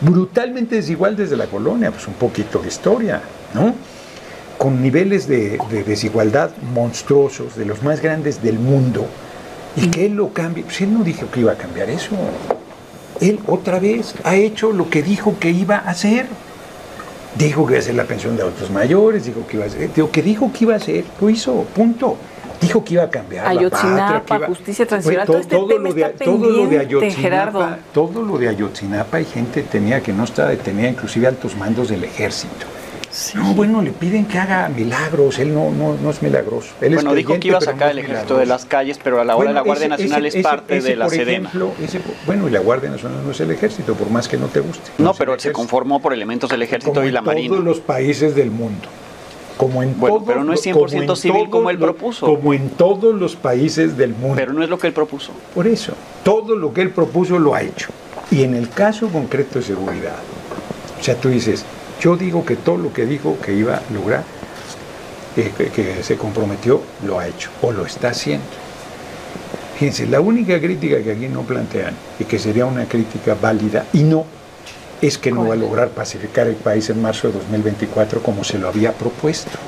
brutalmente desigual desde la colonia, pues un poquito de historia, ¿no? Con niveles de, de desigualdad monstruosos, de los más grandes del mundo, y que él lo cambie, pues él no dijo que iba a cambiar eso. Él otra vez ha hecho lo que dijo que iba a hacer. Dijo que iba a hacer la pensión de adultos mayores, dijo que iba a hacer, lo que dijo que iba a hacer, lo hizo, punto. Dijo que iba a cambiar la Ayotzinapa, patria, que iba- justicia transicional, todo este tema lo de, está todo lo de Ayotzinapa, Gerardo. todo lo de Ayotzinapa hay gente tenía que no estaba detenida, inclusive altos mandos del ejército. No, bueno, le piden que haga milagros, él no, no, no es milagroso. Él es Bueno, dijo que iba a sacar no el ejército de las calles, pero a la hora de la Guardia ese- Nacional ese- es parte ese, de la Sedena. bueno, y la Guardia Nacional no es el ejército, por más que no te guste. No, el pero se conformó por elementos del ejército Como y la en marina. todos los países del mundo. Como en Bueno, todos pero no es los- 100% como civil como él propuso. Como en todos los países del mundo. Pero no es lo que él propuso. Por eso, todo lo que él propuso lo ha hecho. Y en el caso concreto de seguridad, o sea, tú dices, yo digo que todo lo que dijo que iba a lograr, eh, que, que se comprometió, lo ha hecho o lo está haciendo. Fíjense, la única crítica que aquí no plantean y que sería una crítica válida y no es que no va a lograr pacificar el país en marzo de 2024 como se lo había propuesto.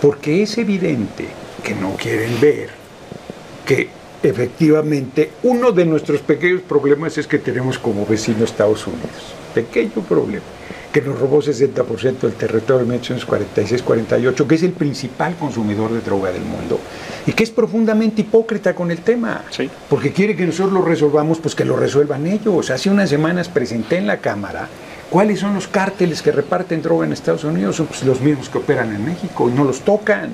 Porque es evidente que no quieren ver que efectivamente uno de nuestros pequeños problemas es que tenemos como vecino Estados Unidos. Pequeño problema. Que nos robó 60% del territorio en 1946-48, que es el principal consumidor de droga del mundo. Y que es profundamente hipócrita con el tema. Sí. Porque quiere que nosotros lo resolvamos, pues que lo resuelvan ellos. Hace unas semanas presenté en la Cámara cuáles son los cárteles que reparten droga en Estados Unidos. Son pues, los mismos que operan en México y no los tocan.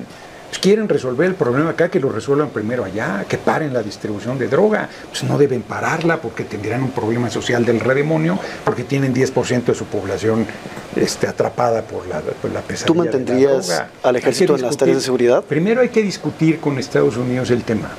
Pues, quieren resolver el problema acá, que lo resuelvan primero allá, que paren la distribución de droga. Pues no deben pararla porque tendrán un problema social del redemonio, porque tienen 10% de su población este, atrapada por la, por la pesadilla. ¿Tú de la mantendrías droga. al ejército en las tareas de seguridad? Primero hay que discutir con Estados Unidos el tema.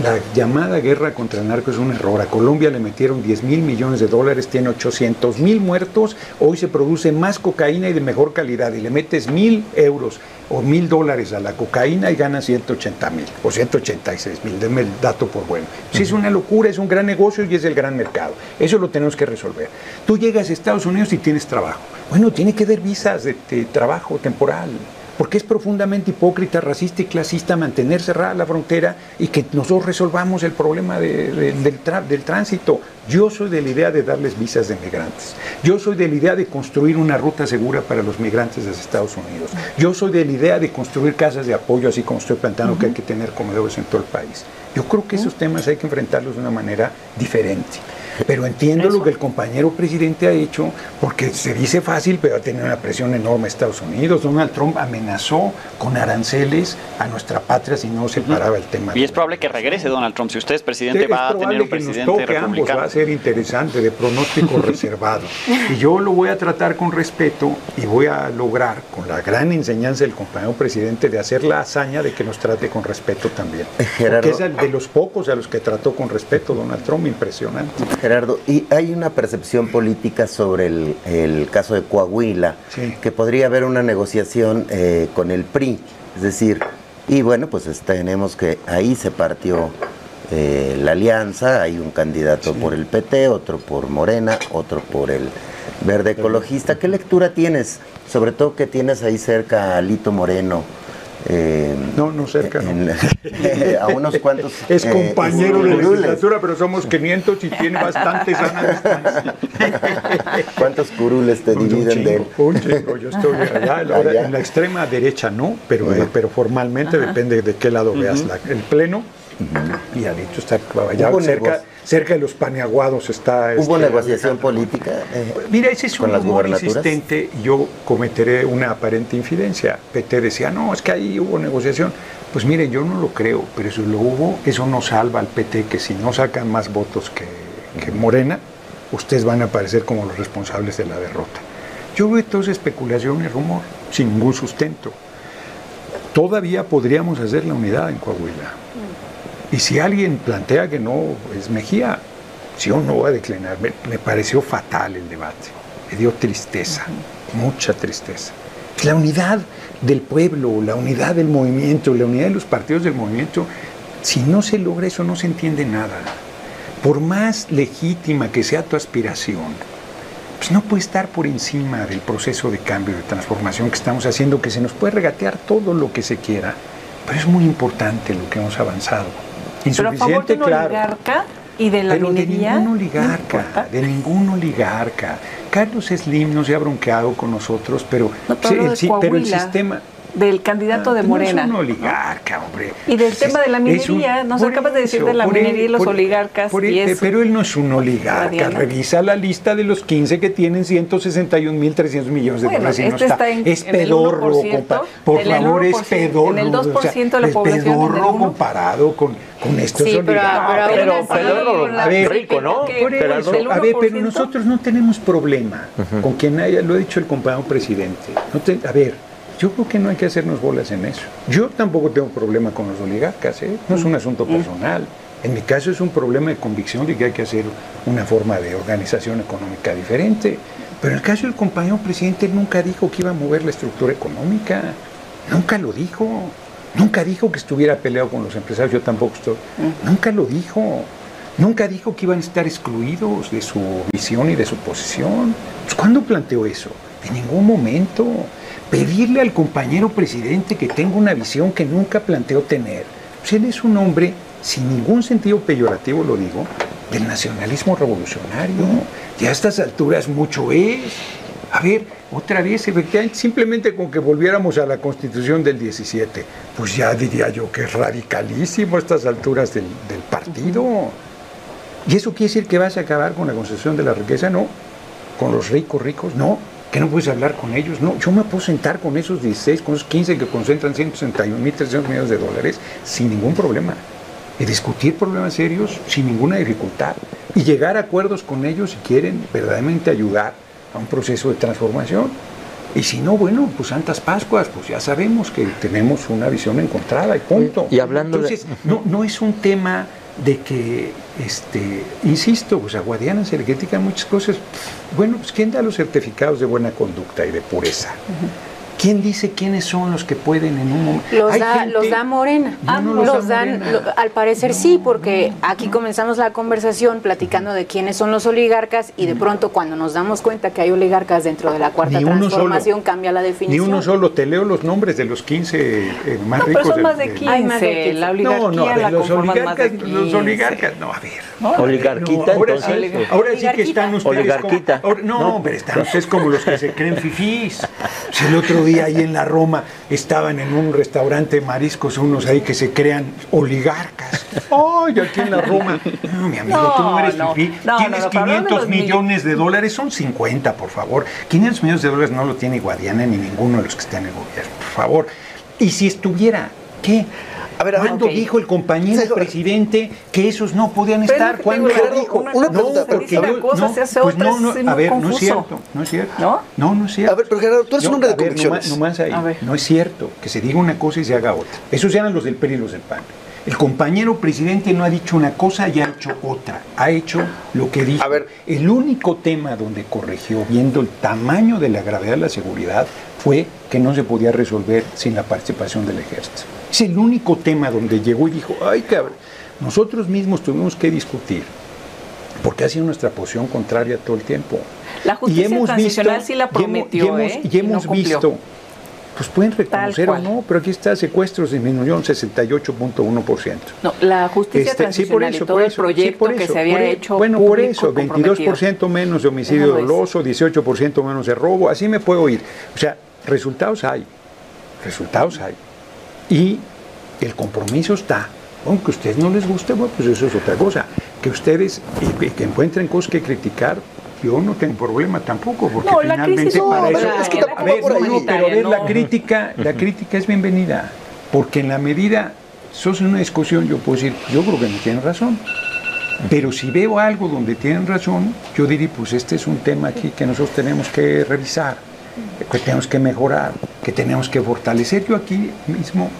La llamada guerra contra el narco es un error. A Colombia le metieron 10 mil millones de dólares, tiene 800 mil muertos. Hoy se produce más cocaína y de mejor calidad. Y le metes mil euros o mil dólares a la cocaína y ganas 180 mil o 186 mil. Denme el dato por bueno. Sí, es una locura, es un gran negocio y es el gran mercado. Eso lo tenemos que resolver. Tú llegas a Estados Unidos y tienes trabajo. Bueno, tiene que dar visas de, de trabajo temporal. Porque es profundamente hipócrita, racista y clasista mantener cerrada la frontera y que nosotros resolvamos el problema de- de- del, tra- del tránsito. Yo soy de la idea de darles visas de migrantes. Yo soy de la idea de construir una ruta segura para los migrantes desde Estados Unidos. Yo soy de la idea de construir casas de apoyo, así como estoy planteando que hay que tener comedores en todo el país. Yo creo que esos temas hay que enfrentarlos de una manera diferente. Pero entiendo lo que el compañero presidente ha hecho, porque se dice fácil, pero ha tenido una presión enorme Estados Unidos. Donald Trump amenazó con aranceles a nuestra patria si no se paraba el tema. Y es probable que regrese Donald Trump. Si usted es presidente, Es va a tener un que nos presidente toque ambos, republicano. va a ser interesante, de pronóstico <laughs> reservado. Y yo lo voy a tratar con respeto y voy a lograr, con la gran enseñanza del compañero presidente, de hacer la hazaña de que nos trate con respeto también. Gerardo. Porque es de los pocos a los que trató con respeto Donald Trump, impresionante. Gerardo, y hay una percepción política sobre el, el caso de Coahuila, Sí. que podría haber una negociación eh, con el PRI, es decir, y bueno, pues es- tenemos que ahí se partió eh, la alianza, hay un candidato por el PT, otro por Morena, otro por el Verde Ecologista. ¿Qué lectura tienes? Sobre todo que tienes ahí cerca a Lito Moreno. Eh, No, no cerca, no. <laughs> a unos cuantos. <laughs> Es eh, compañero de curules. legislatura, pero somos 500 y tiene bastante sana <laughs> distancia. ¿Cuántos curules te Un dividen de él? chingo, un chingo. Yo estoy allá, ahora, Allá. en la extrema derecha no, pero, eh, pero formalmente depende de qué lado veas la- el pleno. Y Alito está allá cerca, cerca de los paneaguados está. ¿Hubo este, negociación Alejandro. política? Eh, Mira, ese es un rumor insistente yo cometeré una aparente infidencia. PT decía, no, es que ahí hubo negociación. Pues mire, yo no lo creo, pero eso lo hubo, eso no salva al PT, que si no sacan más votos que, que Morena, ustedes van a aparecer como los responsables de la derrota. Yo veo toda esa especulación y rumor, sin ningún sustento. Todavía podríamos hacer la unidad en Coahuila. Y si alguien plantea que no, es Mejía, yo no voy a declinar. Me, me pareció fatal el debate. Me dio tristeza, mucha tristeza. La unidad del pueblo, la unidad del movimiento, la unidad de los partidos del movimiento, si no se logra eso no se entiende nada. Por más legítima que sea tu aspiración, pues no puede estar por encima del proceso de cambio, de transformación que estamos haciendo, que se nos puede regatear todo lo que se quiera, pero es muy importante lo que hemos avanzado. Pero a favor de un oligarca y de la Pero de minería. ningún no oligarca, de ningún oligarca. Carlos Slim no se ha bronqueado con nosotros, pero, No, pero el de pero sistema... Del candidato Ah, de no Morena. es un oligarca, hombre. Y del tema de la Es un- minería, nos acabas de decir de la minería y los por oligarcas, por y eso. Pero él no es un oligarca. Revisa la lista de los 15 que tienen 161.300 millones de Bueno, dólares y no este está. está en- es pedorro, 1%, compa- Por favor, es 1%, pedorro. en el 2% de la es población, el pedorro 1%. comparado con, con estos Sí, pero- oligarcas. pero pero así, Pedro la- a ver, rico, ¿no? eso, a ver, pero 1%. nosotros no tenemos problema con quien haya, lo ha dicho el compañero presidente. No te- a ver, yo creo que no hay que hacernos bolas en eso. Yo tampoco tengo problema con los oligarcas, ¿eh? no es un asunto personal. En mi caso es un problema de convicción de que hay que hacer una forma de organización económica diferente. Pero en el caso del compañero presidente, él nunca dijo que iba a mover la estructura económica. Nunca lo dijo. Nunca dijo que estuviera peleado con los empresarios. Yo tampoco estoy. Nunca lo dijo. Nunca dijo que iban a estar excluidos de su visión y de su posición. Pues, ¿Cuándo planteó eso? En ningún momento. Pedirle al compañero presidente que tenga una visión que nunca planteó tener. Pues él es un hombre, sin ningún sentido peyorativo lo digo, del nacionalismo revolucionario. Y a estas alturas mucho es. A ver, otra vez, efectivamente, simplemente con que volviéramos a la constitución del 17, pues ya diría yo que es radicalísimo a estas alturas del, partido. ¿Y eso quiere decir que vas a acabar con la concepción de la riqueza? No. ¿Con los ricos ricos? No. ¿Que no puedes hablar con ellos? No. Yo me puedo sentar con esos 16, con esos 15 que concentran 161.300 millones de dólares sin ningún problema. Y discutir problemas serios sin ninguna dificultad. Y llegar a acuerdos con ellos si quieren verdaderamente ayudar a un proceso de transformación. Y si no, bueno, pues Santas Pascuas, pues ya sabemos que tenemos una visión encontrada y punto. Y hablando de- Entonces, no, no es un tema de que, este, insisto, pues a Guadiana se le muchas cosas. Bueno, pues ¿quién da los certificados de buena conducta y de pureza? ¿Quién dice quiénes son los que pueden en un momento? Los da, gente- los da Morena. No los los da dan, Morena. lo- al parecer sí, porque aquí comenzamos la conversación platicando de quiénes son los oligarcas y de pronto cuando nos damos cuenta que hay oligarcas dentro de la cuarta Ni transformación solo. cambia la Ni definición. uno solo, te leo los nombres de los 15 eh, más No, pero ricos. son del- más de del- 15. Hay más de 15. La oligarquía No, no, la los más oligarcas, de 15. los oligarcas, no, a ver. Oligarquita, No, ahora, entonces. sí, ahora sí que están ustedes Oligarquita. como- ahora- no, No. hombre, están ustedes como los que se creen fifís. Si el otro día ahí en la Roma estaban en un restaurante de mariscos unos ahí que se crean oligarcas. Ay, aquí en la Roma. No, mi amigo, No, tú no eres no. fifí. No, Tienes no, no, pero hablando de 500 los millones de dólares, son 50, por favor. 500 millones de dólares no lo tiene Guadiana ni ninguno de los que están en el gobierno, por favor. Y si estuviera, ¿qué? A ver, ¿Cuándo ok. dijo el compañero Señor. presidente que esos no podían estar? ¿Cuándo lo dijo? una- una pregunta, no, pero porque una yo, cosa no, se hace pues otra, no, no, es a ver, no es confuso. cierto, no es cierto. ¿No? No, no es cierto. A ver, pero Gerardo, tú eres un hombre de convicciones. nomás- nomás ahí. No es cierto que se diga una cosa y se haga otra. Esos eran los del PRI y los del PAN. El compañero presidente no ha dicho una cosa y ha hecho otra. Ha hecho lo que dijo. A ver. El único tema donde corrigió, viendo el tamaño de la gravedad de la seguridad, fue que no se podía resolver sin la participación del ejército. Es el único tema donde llegó y dijo, ay cabrón, nosotros mismos tuvimos que discutir, porque ha sido nuestra posición contraria todo el tiempo. La justicia transicional sí la prometió, y hemos, ¿eh? y hemos no visto, pues pueden reconocer o no, pero aquí está, secuestros disminuyeron 68.1%. No, la justicia Este, sí, por transicional eso, y todo por el sí, proyecto que se había por e- hecho Bueno, por eso, comprometido. 22% menos de homicidio Déjalo doloso, 18% menos de robo, así me puedo ir. O sea, resultados hay, resultados hay. Y el compromiso está. Aunque a ustedes no les guste, bueno, pues eso es otra cosa. Que ustedes y- y que encuentren cosas que criticar, yo no tengo problema tampoco, porque No, finalmente para eso... es que A ver, por ahí, no, pero ver, la crítica, la crítica es bienvenida, porque en la medida, sos en una discusión, yo puedo decir, yo creo que no tienen razón. Pero si veo algo donde tienen razón, yo diría, pues este es un tema aquí que nosotros tenemos que revisar, que tenemos que mejorar, que tenemos que fortalecer. Yo aquí mismo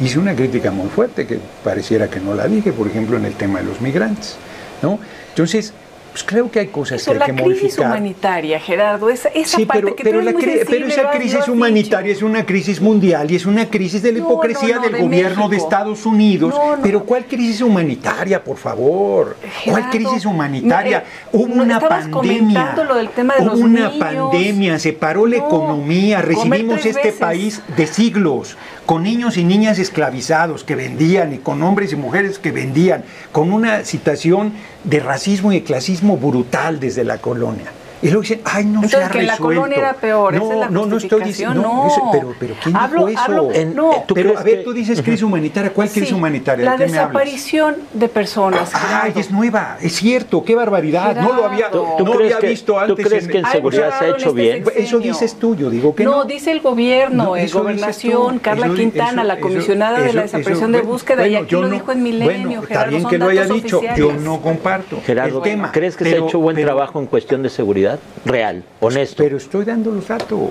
hice una crítica muy fuerte, que pareciera que no la dije, por ejemplo, en el tema de los migrantes. ¿no? Entonces, pues creo que hay cosas Eso, que hay la que crisis modificar. humanitaria, Gerardo, esa, esa Sí, parte pero, que pero, tú la muy pero esa crisis humanitaria es una crisis mundial y es una crisis de la hipocresía no, no, del de gobierno de. Estados Unidos. Pero ¿cuál crisis humanitaria, por favor? ¿Cuál crisis humanitaria? no, Hubo una pandemia. comentando lo del tema de Hubo los una niños. pandemia, se paró la No, economía, recibimos este veces. país de siglos, con niños y niñas esclavizados que vendían y con hombres y mujeres que vendían, con una situación de racismo y de clasismo brutal desde la colonia. Y luego dicen, ay, no se Entonces, ha que en la resuelto. colonia era peor, esa no, es la no, no estoy diciendo, no, eso- no. pero, pero ¿quién Hablo- dijo eso? hablo- En- no. ¿tú pero a ver, que- tú dices crisis humanitaria, ¿cuál crisis Sí, humanitaria? La ¿De hablas? desaparición de personas. Ay, Gerardo. es nueva, es cierto, qué barbaridad. No lo había, Gerardo. no ¿Tú había crees que- visto tú antes. crees que en seguridad se ha Gerardo hecho en este bien? sexenio. Eso dices tú, yo digo que no. no, dice el gobierno, No, dices gobernación, tú, Carla Quintana, la comisionada de la desaparición de búsqueda, y aquí lo no- dijo en Milenio, bueno, está Gerardo, bien que lo haya dicho, yo no comparto Gerardo, el tema. ¿crees que se ha hecho buen trabajo en cuestión de seguridad? Real, honesto. Pero estoy dando los datos.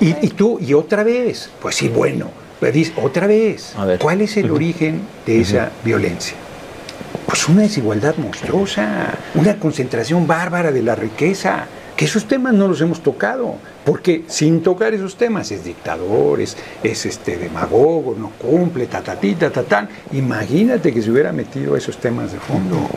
Y, y tú, y otra vez, pues sí, bueno, dices, otra vez, A ver. ¿cuál es el origen de esa violencia? Pues una desigualdad monstruosa, una concentración bárbara de la riqueza, que esos temas no los hemos tocado, porque sin tocar esos temas es dictador, es, es este demagogo, no cumple, ta, ta, ti, ta, ta, tan. Imagínate que se hubiera metido a esos temas de fondo.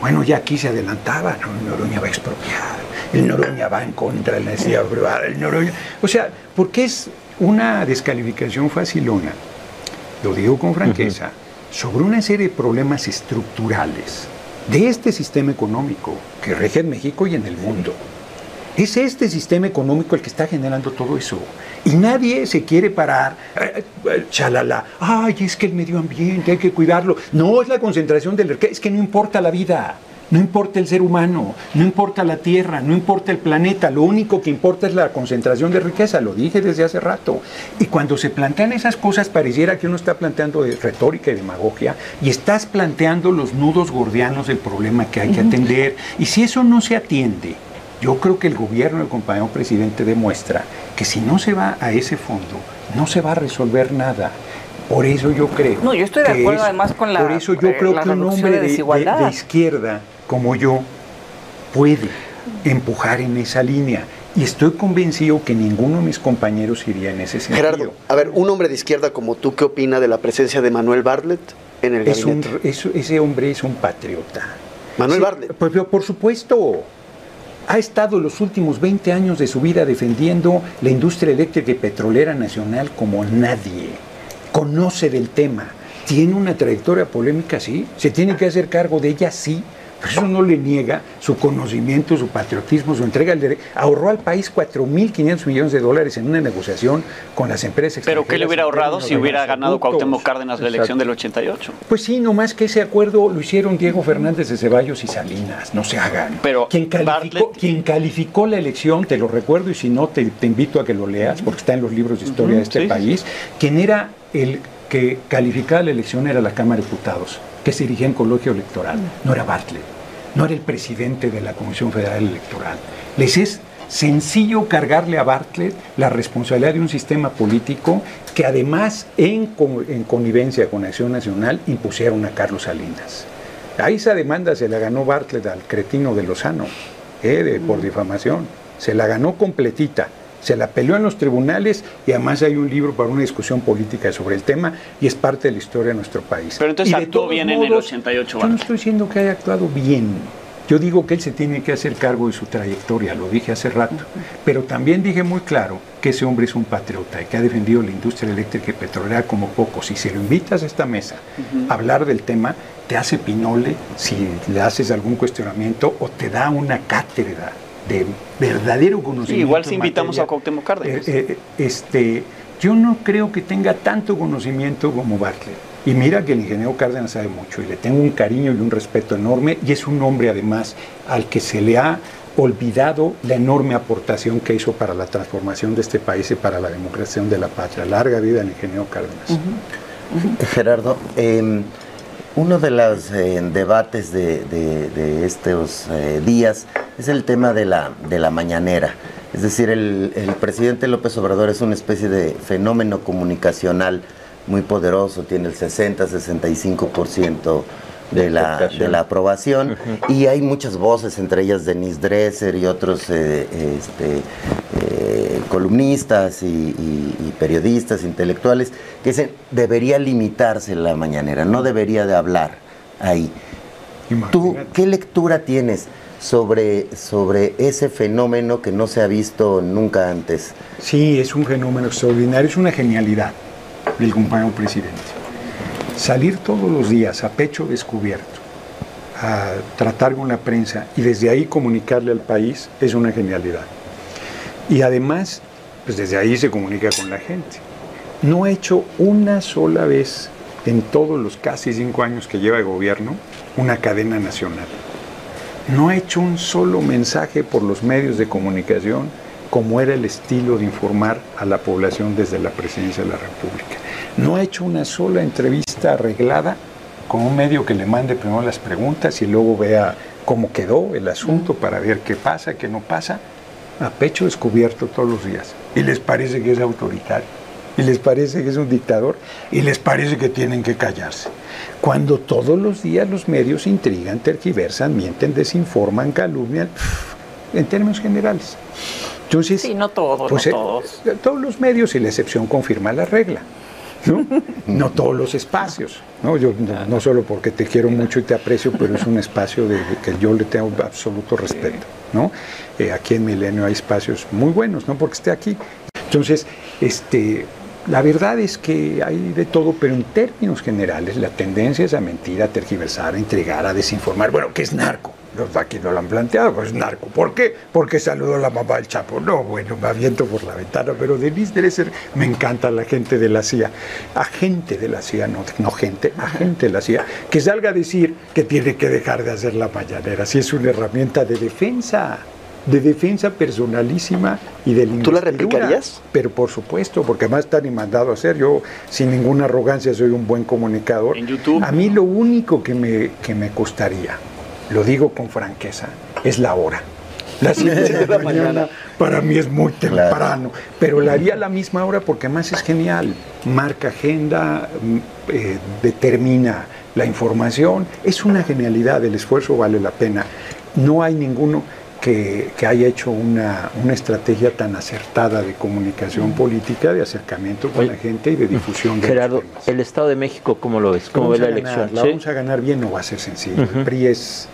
Bueno, ya aquí se adelantaba, ¿no? Noroña va a expropiar, el Noroña va en contra de la privada, el Noroña... O sea, porque es una descalificación facilona, lo digo con franqueza, sobre una serie de problemas estructurales de este sistema económico que rige en México y en el mundo. Es este sistema económico el que está generando todo eso. Y nadie se quiere parar, eh, eh, chalala, ay, es que el medio ambiente hay que cuidarlo. No es la concentración del es que no importa la vida, no importa el ser humano, no importa la tierra, no importa el planeta, lo único que importa es la concentración de riqueza, lo dije desde hace rato. Y cuando se plantean esas cosas pareciera que uno está planteando de retórica y demagogia y estás planteando los nudos gordianos del problema que hay que atender. Y si eso no se atiende, yo creo que el gobierno del compañero presidente demuestra que si no se va a ese fondo, no se va a resolver nada. Por eso yo creo. No, yo estoy de acuerdo además con la- Por eso yo creo que un hombre de de, de- desigualdad. de izquierda como yo puede empujar en esa línea. Y estoy convencido que ninguno de mis compañeros iría en ese sentido. Gerardo, a ver, un hombre de izquierda como tú, ¿qué opina de la presencia de Manuel Bartlett en el Es un- gabinete? es- ese hombre es un patriota. Manuel Sí, Bartlett. pues, por supuesto. Ha estado los últimos 20 años de su vida defendiendo la industria eléctrica y petrolera nacional como nadie. Conoce del tema. Tiene una trayectoria polémica, sí. Se tiene que hacer cargo de ella, sí. Eso no le niega su conocimiento, su patriotismo, su entrega al derecho. Ahorró al país 4.500 millones de dólares en una negociación con las empresas Pero ¿qué le hubiera ahorrado si hubiera ganado. Cuauhtémoc Cárdenas la elección del 88? Pues sí, nomás que ese acuerdo lo hicieron Diego Fernández de Ceballos y Salinas, no se hagan. Pero quien calificó, Bartlett- quien calificó la elección, te lo recuerdo y si no te, te invito a que lo leas porque está en los libros de historia de este sí, país, quien era el que calificaba la elección era la Cámara de Diputados, que se dirigía en colegio electoral, no era Bartlett, no era el presidente de la Comisión Federal Electoral. Les es sencillo cargarle a Bartlett la responsabilidad de un sistema político que además en, con- en connivencia con Acción Nacional impusieron a Carlos Salinas. A esa demanda se la ganó Bartlett al cretino de Lozano, eh, de- por difamación. Se la ganó completita. Se la peleó en los tribunales y además hay un libro para una discusión política sobre el tema y es parte de la historia de nuestro país. Pero entonces actuó bien en el modos, 88, Yo no estoy diciendo que haya actuado bien. Yo digo que él se tiene que hacer cargo de su trayectoria, lo dije hace rato. Pero también dije muy claro que ese hombre es un patriota y que ha defendido la industria eléctrica y petrolera como pocos. Y si lo invitas a esta mesa a hablar del tema, te hace pinole si le haces algún cuestionamiento o te da una cátedra de verdadero conocimiento. Sí, igual si invitamos materia. a Cuauhtémoc Cárdenas. Eh, eh, este, yo no creo que tenga tanto conocimiento como Bartlett. Y mira que el ingeniero Cárdenas sabe mucho y le tengo un cariño y un respeto enorme y es un hombre además al que se le ha olvidado la enorme aportación que hizo para la transformación de este país y para la democracia de la patria. Larga vida al ingeniero Cárdenas. Gerardo, eh, uno de los eh, debates de, de- de estos eh, días es el tema de la, de la mañanera. Es decir, el, el presidente López Obrador es una especie de fenómeno comunicacional muy poderoso, tiene el 60-65% de la, de la aprobación y hay muchas voces, entre ellas Denise Dresser y otros eh, este, eh, columnistas y, y- y periodistas intelectuales que dicen debería limitarse la mañanera, no debería de hablar ahí. ¿Tú qué lectura tienes sobre, sobre ese fenómeno que no se ha visto nunca antes? Sí, es un fenómeno extraordinario, es una genialidad del compañero presidente. Salir todos los días a pecho descubierto, a tratar con la prensa y desde ahí comunicarle al país es una genialidad. Y además, pues desde ahí se comunica con la gente. No ha hecho una sola vez en todos los casi cinco años que lleva de gobierno una cadena nacional no ha hecho un solo mensaje por los medios de comunicación como era el estilo de informar a la población desde la presidencia de la República. No ha hecho una sola entrevista arreglada con un medio que le mande primero las preguntas y luego vea cómo quedó el asunto para ver qué pasa, qué no pasa, a pecho descubierto todos los días. Y les parece que es autoritario, y les parece que es un dictador, y les parece que tienen que callarse. Cuando todos los días los medios intrigan, tergiversan, mienten, desinforman, calumnian, en términos generales. Entonces, Sí, no todos, pues, no eh, todos. todos los medios y la excepción confirma la regla. ¿no? <laughs> No todos los espacios, ¿no? Yo no, no solo porque te quiero mucho y te aprecio, pero es un espacio de, de que yo le tengo absoluto respeto, ¿no? Eh, aquí en Milenio hay espacios muy buenos, no porque esté aquí. Entonces, este, la verdad es que hay de todo, pero en términos generales la tendencia es a mentir, a tergiversar, a intrigar, a desinformar. Bueno, ¿qué es narco? Los aquí no lo han planteado, pues es narco. ¿Por qué? Porque saludó a la mamá del Chapo. No, bueno, me aviento por la ventana, pero Denise Dresser me encanta la gente de la CIA. Agente de la CIA, no, no gente, agente de la CIA, que salga a decir que tiene que dejar de hacer la mañanera, si es una herramienta de defensa de defensa personalísima y de ¿Tú la replicarías? Pero por supuesto, porque además está ni mandado a hacer. Yo, sin ninguna arrogancia, soy un buen comunicador. En YouTube. A mí lo único que me, que me costaría, lo digo con franqueza, es la hora. Las <laughs> 7 de la mañana para mí es muy Claro. temprano, pero la haría a la misma hora porque además es genial. Marca agenda, mm, eh, determina la información. Es una genialidad, el esfuerzo vale la pena. No hay ninguno que, que haya hecho una, una estrategia tan acertada de comunicación política, de acercamiento con Oye, la gente y de difusión de los Gerardo, temas. el Estado de México, ¿cómo lo ves? ¿Cómo ves la ganar, elección? La ¿Sí? vamos a ganar bien, no va a ser sencillo. El PRI es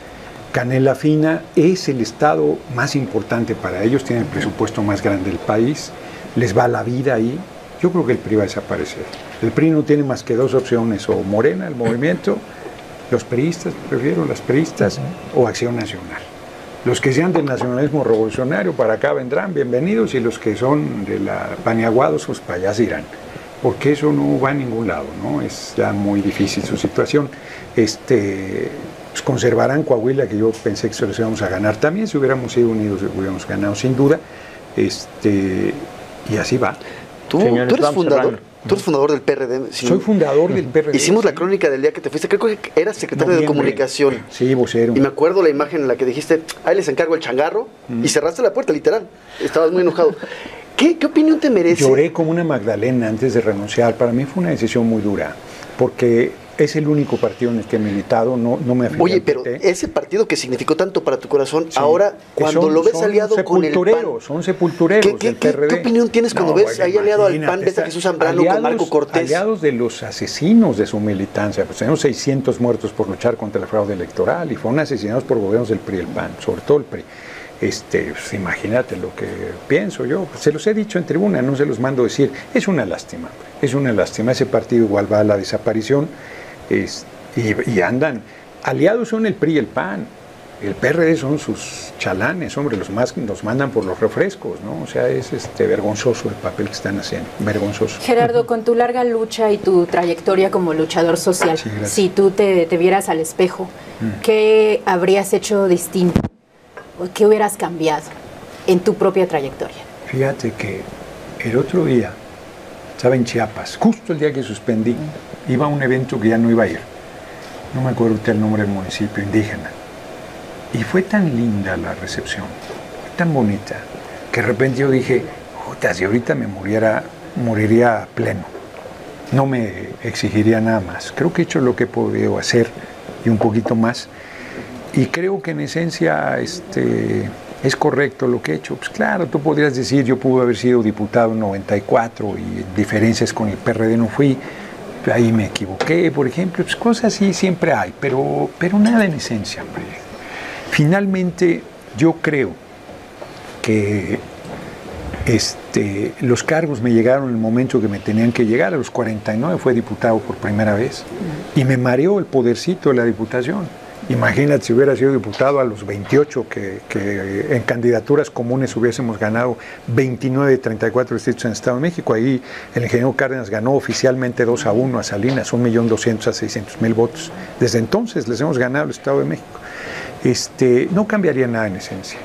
canela fina, es el estado más importante para ellos, tiene el presupuesto más grande del país, les va la vida ahí. Yo creo que el PRI va a desaparecer. El PRI no tiene más que dos opciones, o Morena, el movimiento, los priistas, prefiero las priistas, o Acción Nacional. Los que sean del nacionalismo revolucionario para acá vendrán, bienvenidos, y los que son de la paneaguados, pues para allá se irán. Porque eso no va a ningún lado, ¿no? Es ya muy difícil su situación. Este, pues conservarán Coahuila, que yo pensé que se los íbamos a ganar también, si hubiéramos sido unidos, hubiéramos ganado sin duda. Este, y así va. Tú, Señores, tú eres fundador. cerrando. Tú eres fundador del PRD. si Soy no- fundador del PRD. Hicimos la crónica del día que te fuiste. Creo que eras secretario de comunicación. Sí, vocero. Y me acuerdo la imagen en la que dijiste, ahí les encargo el changarro, y cerraste la puerta, literal. Estabas muy enojado. <laughs> ¿Qué, qué opinión te merece? Lloré como una Magdalena antes de renunciar. Para mí fue una decisión muy dura, porque es el único partido en el que he militado, no, no me afilié Oye, pero ese partido que significó tanto para tu corazón, Sí, ahora que cuando son- lo ves aliado con el PAN, sepultureros, son sepultureros ¿Qué- qué- del qué- opinión tienes cuando ves ahí aliado al PAN, ves a Jesús Zambrano con Marco Cortés? Aliados de los asesinos de su militancia, pues tenemos 600 muertos por luchar contra el fraude electoral y fueron asesinados por gobiernos del PRI y el PAN, sobre todo el PRI. Este, pues, imagínate lo que pienso yo, se los he dicho en tribuna, no se los mando decir, es una lástima, es una lástima, ese partido igual va a la desaparición es- y, y andan, aliados son el PRI y el PAN, el PRD son sus chalanes, hombre, los más los mandan por los refrescos, ¿no? O sea, es este vergonzoso el papel que están haciendo, vergonzoso. Gerardo, con tu larga lucha y tu trayectoria como luchador social, Sí, si tú te, te vieras al espejo, ¿qué habrías hecho distinto? ¿O ¿Qué hubieras cambiado en tu propia trayectoria? Fíjate que el otro día estaba en Chiapas, justo el día que suspendí, iba a un evento que ya no iba a ir. No me acuerdo ahorita el nombre del municipio, indígena. Y fue tan linda la recepción, tan bonita, que de repente yo dije, puta, si ahorita me muriera, moriría pleno. No me exigiría nada más. Creo que he hecho lo que he podido hacer y un poquito más. Y creo que en esencia este, es correcto lo que he hecho. Pues claro, tú podrías decir, yo pude haber sido diputado en 94 y diferencias con el PRD no fui, ahí me equivoqué, por ejemplo, pues cosas así siempre hay, pero, pero nada en esencia, hombre. Finalmente, yo creo que este, los cargos me llegaron en el momento que me tenían que llegar. A los 49 fue diputado por primera vez y me mareó el podercito de la diputación. Imagínate si hubiera sido diputado a los 28, que, en candidaturas comunes hubiésemos ganado 29 de 34 distritos en el Estado de México. Ahí el ingeniero Cárdenas ganó oficialmente 2 a 1 a Salinas, 1.200.000 a 600.000 votos. Desde entonces les hemos ganado el Estado de México. Este, no cambiaría nada en esencia.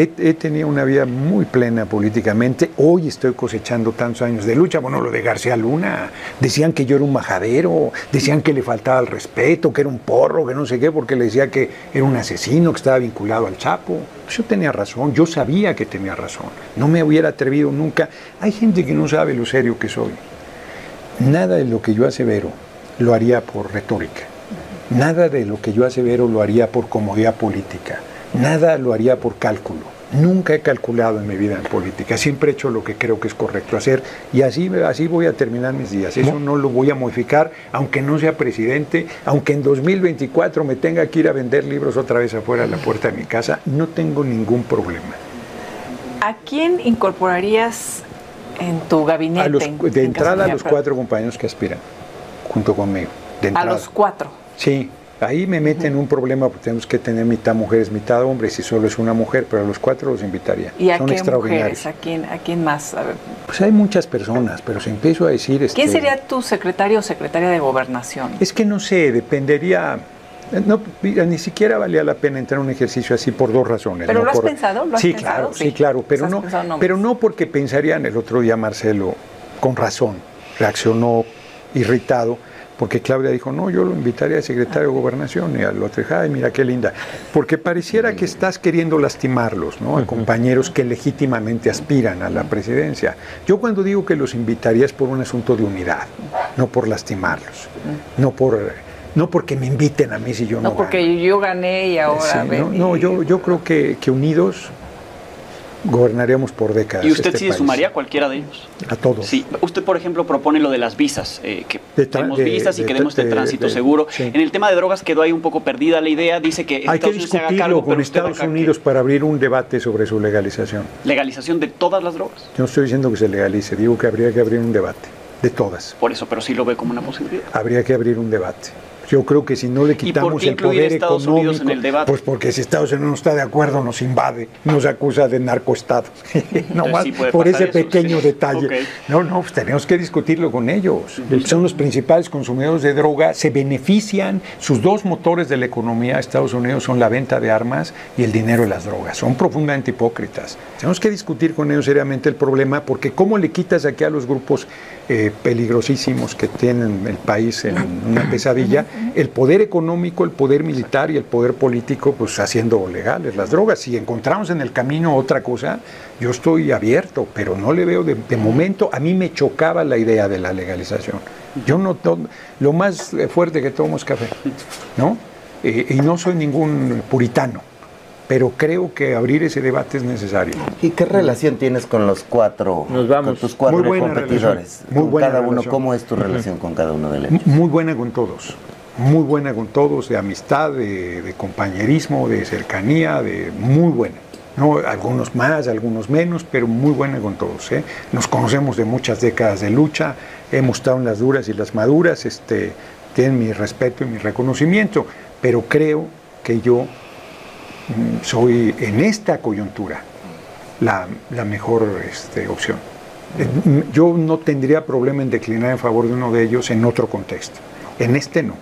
He, tenido una vida muy plena políticamente. Hoy estoy cosechando tantos años de lucha. Bueno, lo de García Luna. Decían que yo era un majadero, decían que le faltaba el respeto, que era un porro, que no sé qué, porque le decía que era un asesino, que estaba vinculado al Chapo. Pues yo tenía razón, yo sabía que tenía razón. No me hubiera atrevido nunca. Hay gente que no sabe lo serio que soy. Nada de lo que yo asevero lo haría por retórica. Nada de lo que yo asevero lo haría por comodidad política. Nada lo haría por cálculo. Nunca he calculado en mi vida en política. Siempre he hecho lo que creo que es correcto hacer y así, así voy a terminar mis días. Eso no lo voy a modificar, aunque no sea presidente, aunque en 2024 me tenga que ir a vender libros otra vez afuera de la puerta de mi casa. No tengo ningún problema. ¿A quién incorporarías en tu gabinete? A los, de en entrada a los cuatro compañeros que aspiran, junto conmigo. De A los cuatro. Sí, ahí me meten en un problema porque tenemos que tener mitad mujeres, mitad hombres, si solo es una mujer, pero a los cuatro los invitaría. ¿Y a Son qué extraordinarios. mujeres? ¿A quién, ¿A quién más? A ver, Pues hay muchas personas, pero si empiezo a decir... ¿Quién este, sería tu secretario o secretaria de gobernación? Es que no sé, dependería... No, ni siquiera valía la pena entrar a un ejercicio así por dos razones. ¿Pero no lo has por- pensado? ¿Lo has sí, pensado? claro, Sí. sí, claro, pero ¿Has no, pero no porque pensarían el otro día Marcelo, con razón, reaccionó irritado, porque Claudia dijo, no, yo lo invitaría al secretario de Gobernación y al otro, ay, mira qué linda, porque pareciera que estás queriendo lastimarlos, ¿no? A compañeros que legítimamente aspiran a la presidencia. Yo cuando digo que los invitaría es por un asunto de unidad, no por lastimarlos, no por... No porque me inviten a mí si yo no, No, porque gano. yo gané y ahora... Sí, no, no, yo, yo creo que, que unidos gobernaríamos por décadas. ¿Y usted este sí se sumaría a cualquiera de ellos? A todos. Sí, usted por ejemplo propone lo de las visas, eh, que tenemos de- visas y queremos de- este tránsito de- seguro. sí. En el tema de drogas quedó ahí un poco perdida la idea, dice que Hay que Estados Unidos se haga discutirlo cargo, con Estados que- Unidos para abrir un debate sobre su legalización. legalización de todas las drogas. Yo no estoy diciendo que se legalice, digo que habría que abrir un debate, de todas. Por eso, pero sí lo ve como una posibilidad. Habría que abrir un debate. Yo creo que si no le por quitamos qué el poder Estados económico, Unidos en el debate? pues porque si Estados Unidos no está de acuerdo nos invade, nos acusa de narcoestado. <laughs> no más sí por ese eso, pequeño sí. detalle. No, no, pues tenemos que discutirlo con ellos. Son los principales consumidores de droga, se benefician, sus dos motores de la economía de Estados Unidos son la venta de armas y el dinero de las drogas. Son profundamente hipócritas. Tenemos que discutir con ellos seriamente el problema porque cómo le quitas aquí a los grupos eh, peligrosísimos que tienen el país en una pesadilla, el poder económico, el poder militar y el poder político, pues haciendo legales las drogas. Si encontramos en el camino otra cosa, yo estoy abierto, pero no le veo de, momento, a mí me chocaba la idea de la legalización. Yo no to- lo más eh, fuerte que tomo es café, ¿no? Eh, y no soy ningún puritano, pero creo que abrir ese debate es necesario. ¿Y qué relación tienes con los cuatro, Nos vamos. con tus cuatro Muy buena competidores? relación, muy Con buena cada uno. ¿cómo es tu relación con cada uno de ellos? Muy buena con todos, muy buena con todos, de amistad, de, de compañerismo, de cercanía, de muy buena. ¿no? Algunos más, algunos menos, pero muy buena con todos. ¿eh? Nos conocemos de muchas décadas de lucha, hemos estado en las duras y las maduras, este, tienen mi respeto y mi reconocimiento, pero creo que yo soy en esta coyuntura la, la mejor este, opción. Eh, mm, Yo no tendría problema en declinar en favor de uno de ellos en otro contexto. En este no.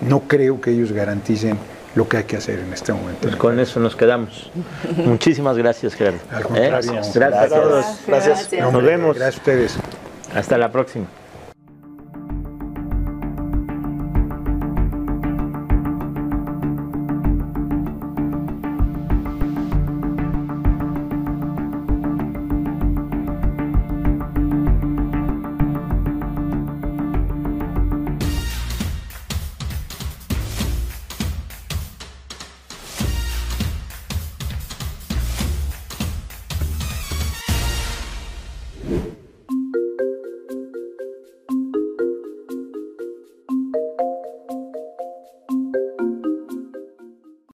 No creo que ellos garanticen lo que hay que hacer en este momento. Pues con eso nos quedamos. <laughs> Muchísimas gracias, Gerardo. Al contrario. Gracias a todos. Gracias. No, Nos vemos. Gracias a ustedes. Hasta la próxima.